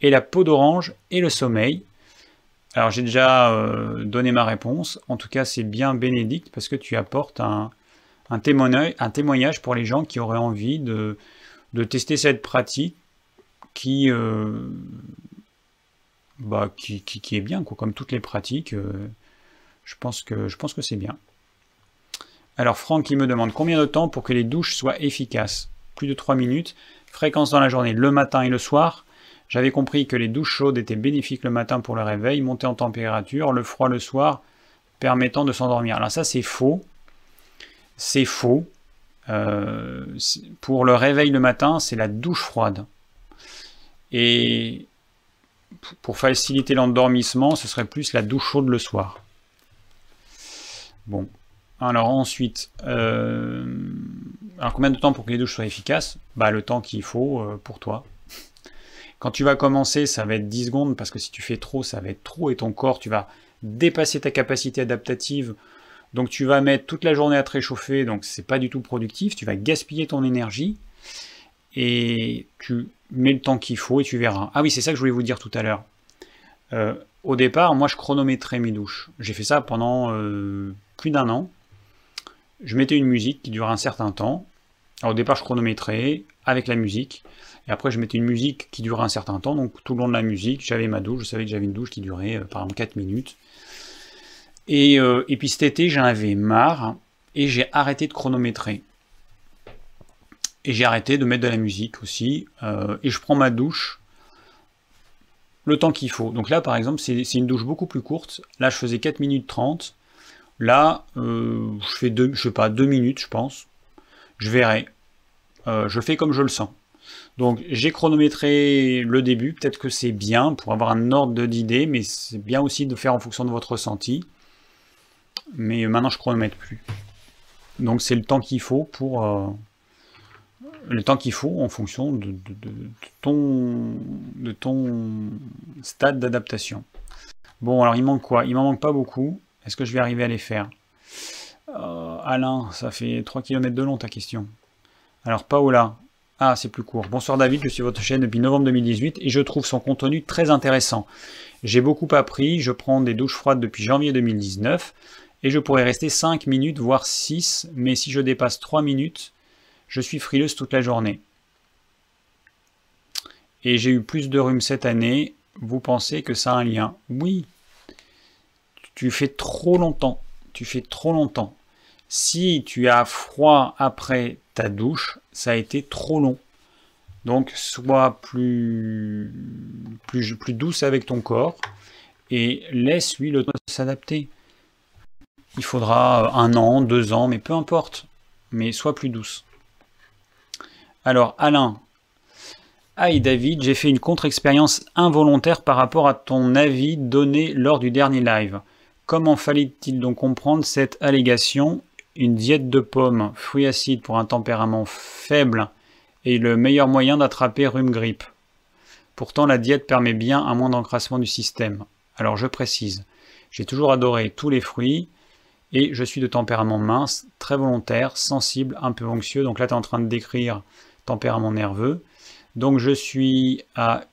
et la peau d'orange et le sommeil. Alors, j'ai déjà euh, donné ma réponse. En tout cas, c'est bien Bénédicte parce que tu apportes un, témoignage, pour les gens qui auraient envie de, tester cette pratique qui, euh, bah, est bien, comme toutes les pratiques. Euh, je pense que c'est bien. Alors Franck qui me demande combien de temps pour que les douches soient efficaces? Plus de 3 minutes. Fréquence dans la journée, le matin et le soir. J'avais compris que les douches chaudes étaient bénéfiques le matin pour le réveil, monter en température, le froid le soir permettant de s'endormir. Alors ça c'est faux c'est faux. Euh, pour le réveil le matin, c'est la douche froide. Et pour faciliter l'endormissement, ce serait plus la douche chaude le soir. Bon. Alors ensuite, euh, alors combien de temps pour que les douches soient efficaces Bah le temps qu'il faut euh, pour toi. Quand tu vas commencer, ça va être 10 secondes, parce que si tu fais trop, ça va être trop, et ton corps, tu vas dépasser ta capacité adaptative donc tu vas mettre toute la journée à te réchauffer, donc c'est pas du tout productif, tu vas gaspiller ton énergie et tu mets le temps qu'il faut et tu verras. Ah oui, c'est ça que je voulais vous dire tout à l'heure. Euh, au départ, moi, je chronométrais mes douches. J'ai fait ça pendant plus d'un an. Je mettais une musique qui durait un certain temps. Alors, au départ, je chronométrais avec la musique. Et après, je mettais une musique qui durait un certain temps. Donc, tout le long de la musique, j'avais ma douche. Je savais que j'avais une douche qui durait, par exemple, 4 minutes. Et, et puis cet été, j'en avais marre. Et j'ai arrêté de chronométrer. Et j'ai arrêté de mettre de la musique aussi. Euh, et je prends ma douche le temps qu'il faut. Donc là, par exemple, c'est une douche beaucoup plus courte. Là, je faisais 4 minutes 30. Là, euh, je fais deux, je sais pas, 2 minutes, je pense. Je verrai. Euh, je fais comme je le sens. Donc j'ai chronométré le début, peut-être que c'est bien pour avoir un ordre d'idée, mais c'est bien aussi de faire en fonction de votre ressenti. Mais maintenant je chronomètre plus. Donc c'est le temps qu'il faut pour, le temps qu'il faut en fonction de, ton, de ton stade d'adaptation. Bon, alors il manque quoi? Il m'en manque pas beaucoup. Est-ce que je vais arriver à les faire? Euh, Alain, ça fait 3 km de long ta question. Alors Paola, ah c'est plus court. Bonsoir David, je suis votre chaîne depuis novembre 2018 et je trouve son contenu très intéressant. J'ai beaucoup appris, je prends des douches froides depuis janvier 2019 et je pourrais rester 5 minutes voire 6, mais si je dépasse 3 minutes, je suis frileuse toute la journée. Et j'ai eu plus de rhume cette année. Vous pensez que ça a un lien? Oui. Tu fais trop longtemps. Tu fais trop longtemps. Si tu as froid après ta douche, ça a été trop long. Donc sois plus, plus, douce avec ton corps et laisse-lui le temps de s'adapter. Il faudra un an, deux ans, mais peu importe. Mais sois plus douce. Alors, Alain. Aïe David, j'ai fait une contre-expérience involontaire par rapport à ton avis donné lors du dernier live. Comment fallait-il donc comprendre cette allégation? Une diète de pommes, fruits acides pour un tempérament faible est le meilleur moyen d'attraper rhume-grippe. Pourtant, la diète permet bien un moins d'encrassement du système. Alors je précise, j'ai toujours adoré tous les fruits et je suis de tempérament mince, très volontaire, sensible, un peu anxieux. Donc là, tu es en train de décrire tempérament nerveux. Donc je suis à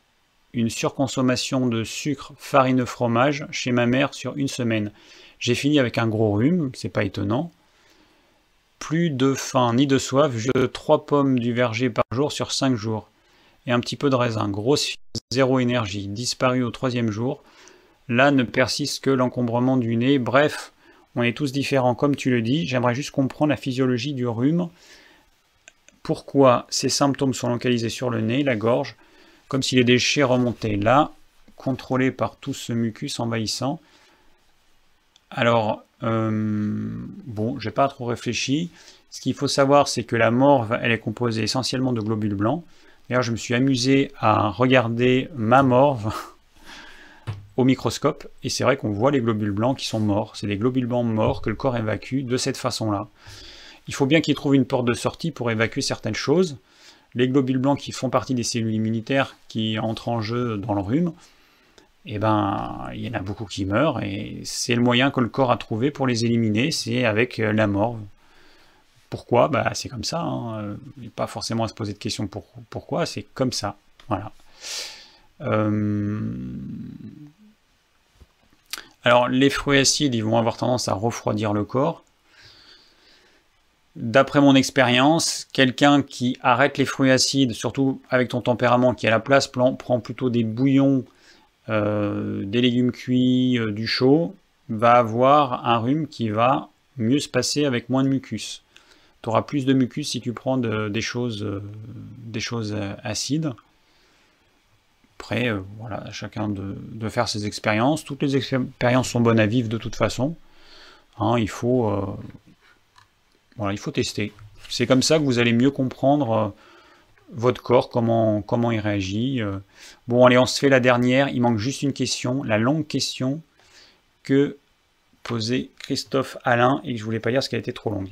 une surconsommation de sucre, farine, fromage chez ma mère sur une semaine. J'ai fini avec un gros rhume, c'est pas étonnant. Plus de faim ni de soif, je 3 pommes du verger par jour sur 5 jours. Et un petit peu de raisin. Grosse zéro énergie. Disparu au troisième jour. Là ne persiste que l'encombrement du nez. Bref, on est tous différents comme tu le dis. J'aimerais juste comprendre la physiologie du rhume pourquoi ces symptômes sont localisés sur le nez, la gorge, comme si les déchets remontaient là, contrôlés par tout ce mucus envahissant. Alors, euh, bon, j'ai pas trop réfléchi. Ce qu'il faut savoir, c'est que la morve, elle est composée essentiellement de globules blancs. D'ailleurs, je me suis amusé à regarder ma morve <laughs> au microscope, et c'est vrai qu'on voit les globules blancs qui sont morts. C'est des globules blancs morts que le corps évacue de cette façon-là. Il faut bien qu'il trouve une porte de sortie pour évacuer certaines choses. Les globules blancs qui font partie des cellules immunitaires qui entrent en jeu dans le rhume, eh ben, il y en a beaucoup qui meurent et c'est le moyen que le corps a trouvé pour les éliminer, c'est avec euh, la morve. Pourquoi? Bah, C'est comme ça. Hein. Pas forcément à se poser de questions pour, pourquoi, c'est comme ça. Voilà. Euh, alors, les fruits acides, ils vont avoir tendance à refroidir le corps. D'après mon expérience, quelqu'un qui arrête les fruits acides, surtout avec ton tempérament, qui à la place prend plutôt des bouillons, euh, des légumes cuits, euh, du chaud, va avoir un rhume qui va mieux se passer avec moins de mucus. Tu auras plus de mucus si tu prends des, choses, euh, acides. Après, voilà, chacun de, faire ses expériences. Toutes les expériences sont bonnes à vivre de toute façon. Hein, il faut voilà, il faut tester. C'est comme ça que vous allez mieux comprendre euh, votre corps, comment, il réagit. Euh. Bon, allez, on se fait la dernière. Il manque juste une question, la longue question que posait Christophe Alain et que je voulais pas lire parce qu'elle était trop longue.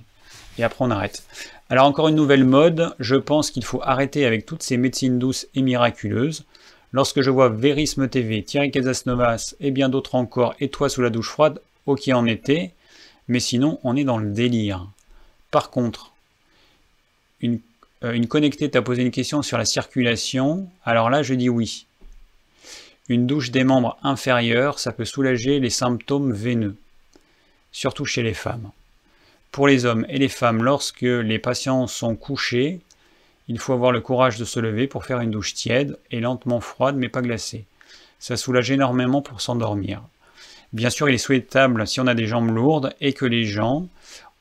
Et après, on arrête. Alors, encore une nouvelle mode. Je pense qu'il faut arrêter avec toutes ces médecines douces et miraculeuses. Lorsque je vois Verisme TV, Thierry Casasnovas et bien d'autres encore, et toi sous la douche froide, ok en été, mais sinon on est dans le délire. Par contre, une, euh, une connectée t'a posé une question sur la circulation. Alors là, je dis oui. Une douche des membres inférieurs, ça peut soulager les symptômes veineux, surtout chez les femmes. Pour les hommes et les femmes, lorsque les patients sont couchés, il faut avoir le courage de se lever pour faire une douche tiède et lentement froide mais pas glacée. Ça soulage énormément pour s'endormir. Bien sûr, il est souhaitable si on a des jambes lourdes et que les gens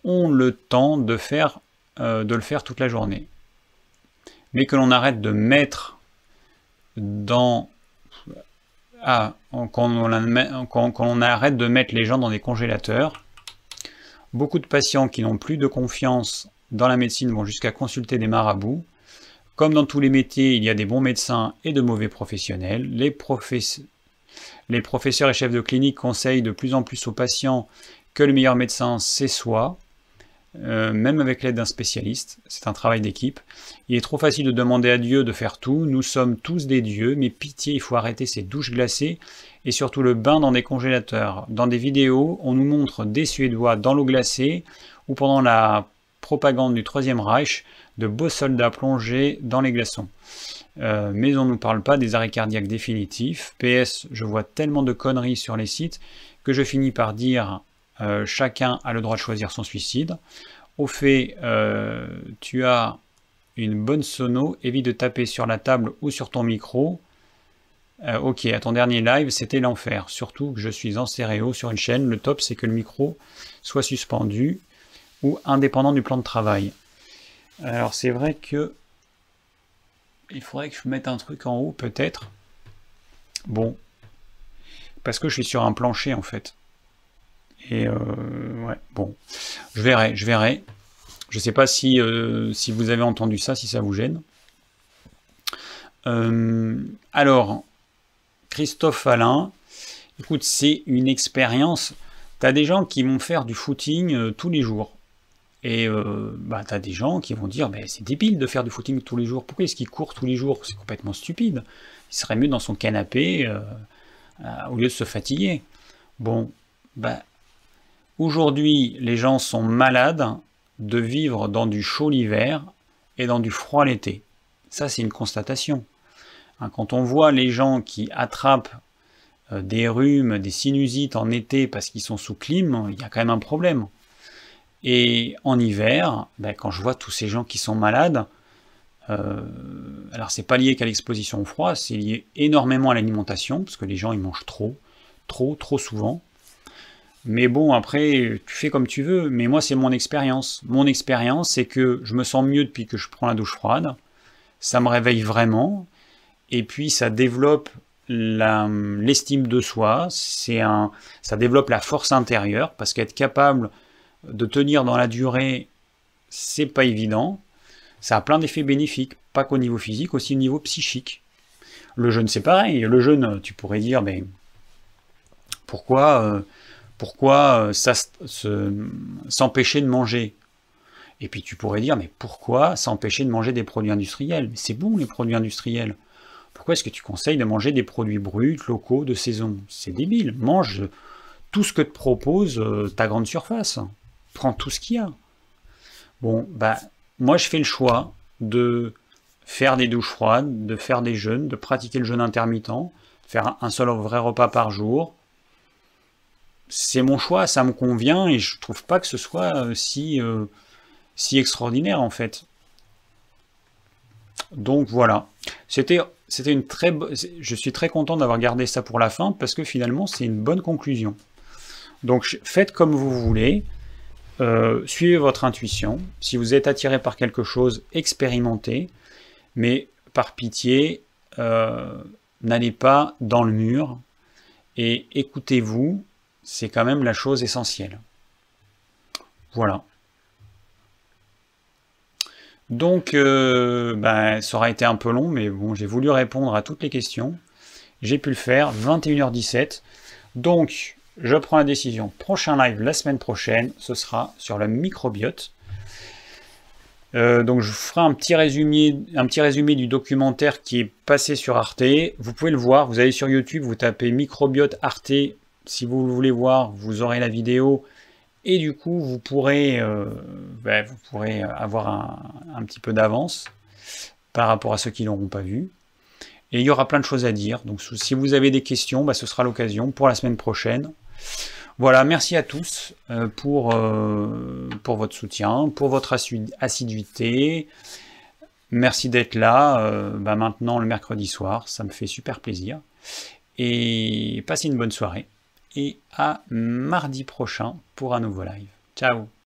le temps de, faire, euh, de le faire toute la journée. Mais que l'on arrête de mettre dans... Ah, qu'on arrête de mettre les gens dans des congélateurs. Beaucoup de patients qui n'ont plus de confiance dans la médecine vont jusqu'à consulter des marabouts comme dans tous les métiers, il y a des bons médecins et de mauvais professionnels. Les, les professeurs et chefs de clinique conseillent de plus en plus aux patients que le meilleur médecin, c'est soi, euh, même avec l'aide d'un spécialiste. C'est un travail d'équipe. Il est trop facile de demander à Dieu de faire tout. Nous sommes tous des dieux, mais pitié, il faut arrêter ces douches glacées et surtout le bain dans des congélateurs. Dans des vidéos, on nous montre des Suédois dans l'eau glacée ou pendant la propagande du Troisième Reich, de beaux soldats plongés dans les glaçons. Euh, mais on ne nous parle pas des arrêts cardiaques définitifs. PS, je vois tellement de conneries sur les sites que je finis par dire euh, chacun a le droit de choisir son suicide. Au fait, euh, tu as une bonne sono, évite de taper sur la table ou sur ton micro. ok, à ton dernier live, c'était l'enfer. Surtout que je suis en stéréo sur une chaîne. Le top, c'est que le micro soit suspendu ou indépendant du plan de travail. Alors c'est vrai que il faudrait que je mette un truc en haut peut-être. Bon, parce que je suis sur un plancher en fait. Et euh, ouais, bon, je verrai, je verrai. Je sais pas si, euh, si vous avez entendu ça, si ça vous gêne. Euh, alors, Christophe Alain, écoute, c'est une expérience. Tu as des gens qui vont faire du footing tous les jours. Et euh, bah, tu as des gens qui vont dire c'est débile de faire du footing tous les jours. Pourquoi est-ce qu'il court tous les jours? C'est complètement stupide. Il serait mieux dans son canapé au lieu de se fatiguer. Bon, bah, aujourd'hui, les gens sont malades de vivre dans du chaud l'hiver et dans du froid l'été. Ça, c'est une constatation. Hein, quand on voit les gens qui attrapent euh, des rhumes, des sinusites en été parce qu'ils sont sous clim, il y a quand même un problème. Et en hiver, ben, quand je vois tous ces gens qui sont malades, euh, alors c'est pas lié qu'à l'exposition au froid, c'est lié énormément à l'alimentation, parce que les gens ils mangent trop, trop, trop souvent. Mais bon, après, tu fais comme tu veux, mais moi c'est mon expérience. Mon expérience, c'est que je me sens mieux depuis que je prends la douche froide, ça me réveille vraiment, et puis ça développe l'estime de soi, c'est un, ça développe la force intérieure, parce qu'être capable de tenir dans la durée, c'est pas évident. Ça a plein d'effets bénéfiques, pas qu'au niveau physique, aussi au niveau psychique. Le jeûne, c'est pareil. Le jeûne, tu pourrais dire, mais pourquoi, euh, pourquoi euh, s'empêcher de manger? Et puis tu pourrais dire, mais pourquoi s'empêcher de manger des produits industriels? Mais c'est bon les produits industriels. Pourquoi est-ce que tu conseilles de manger des produits bruts, locaux, de saison? C'est débile. Mange tout ce que te propose euh, ta grande surface prends tout ce qu'il y a. Bon, bah, moi je fais le choix de faire des douches froides, de faire des jeûnes, de pratiquer le jeûne intermittent, faire un seul vrai repas par jour. C'est mon choix, ça me convient et je trouve pas que ce soit euh, si, euh, si extraordinaire en fait. Donc voilà, c'était une très je suis très content d'avoir gardé ça pour la fin parce que finalement c'est une bonne conclusion. Donc faites comme vous voulez. Euh, suivez votre intuition. Si vous êtes attiré par quelque chose, expérimentez. Mais par pitié, n'allez pas dans le mur et écoutez-vous. C'est quand même la chose essentielle. Voilà. Donc, euh, ben, ça aura été un peu long, mais bon, j'ai voulu répondre à toutes les questions. J'ai pu le faire, 21h17. Donc, je prends la décision. Prochain live la semaine prochaine, ce sera sur le microbiote. Euh, donc je vous ferai un petit, résumé, un petit résumé du documentaire qui est passé sur Arte. Vous pouvez le voir, vous allez sur YouTube, vous tapez microbiote Arte. Si vous le voulez voir, vous aurez la vidéo. Et du coup, vous pourrez, euh, ben, vous pourrez avoir un, petit peu d'avance par rapport à ceux qui ne l'auront pas vu. Et il y aura plein de choses à dire. Donc si vous avez des questions, bah, ce sera l'occasion pour la semaine prochaine. Voilà, merci à tous euh, pour, euh, pour votre soutien, pour votre assiduité. Merci d'être là euh, bah, maintenant le mercredi soir, ça me fait super plaisir. Et passez une bonne soirée. Et à mardi prochain pour un nouveau live. Ciao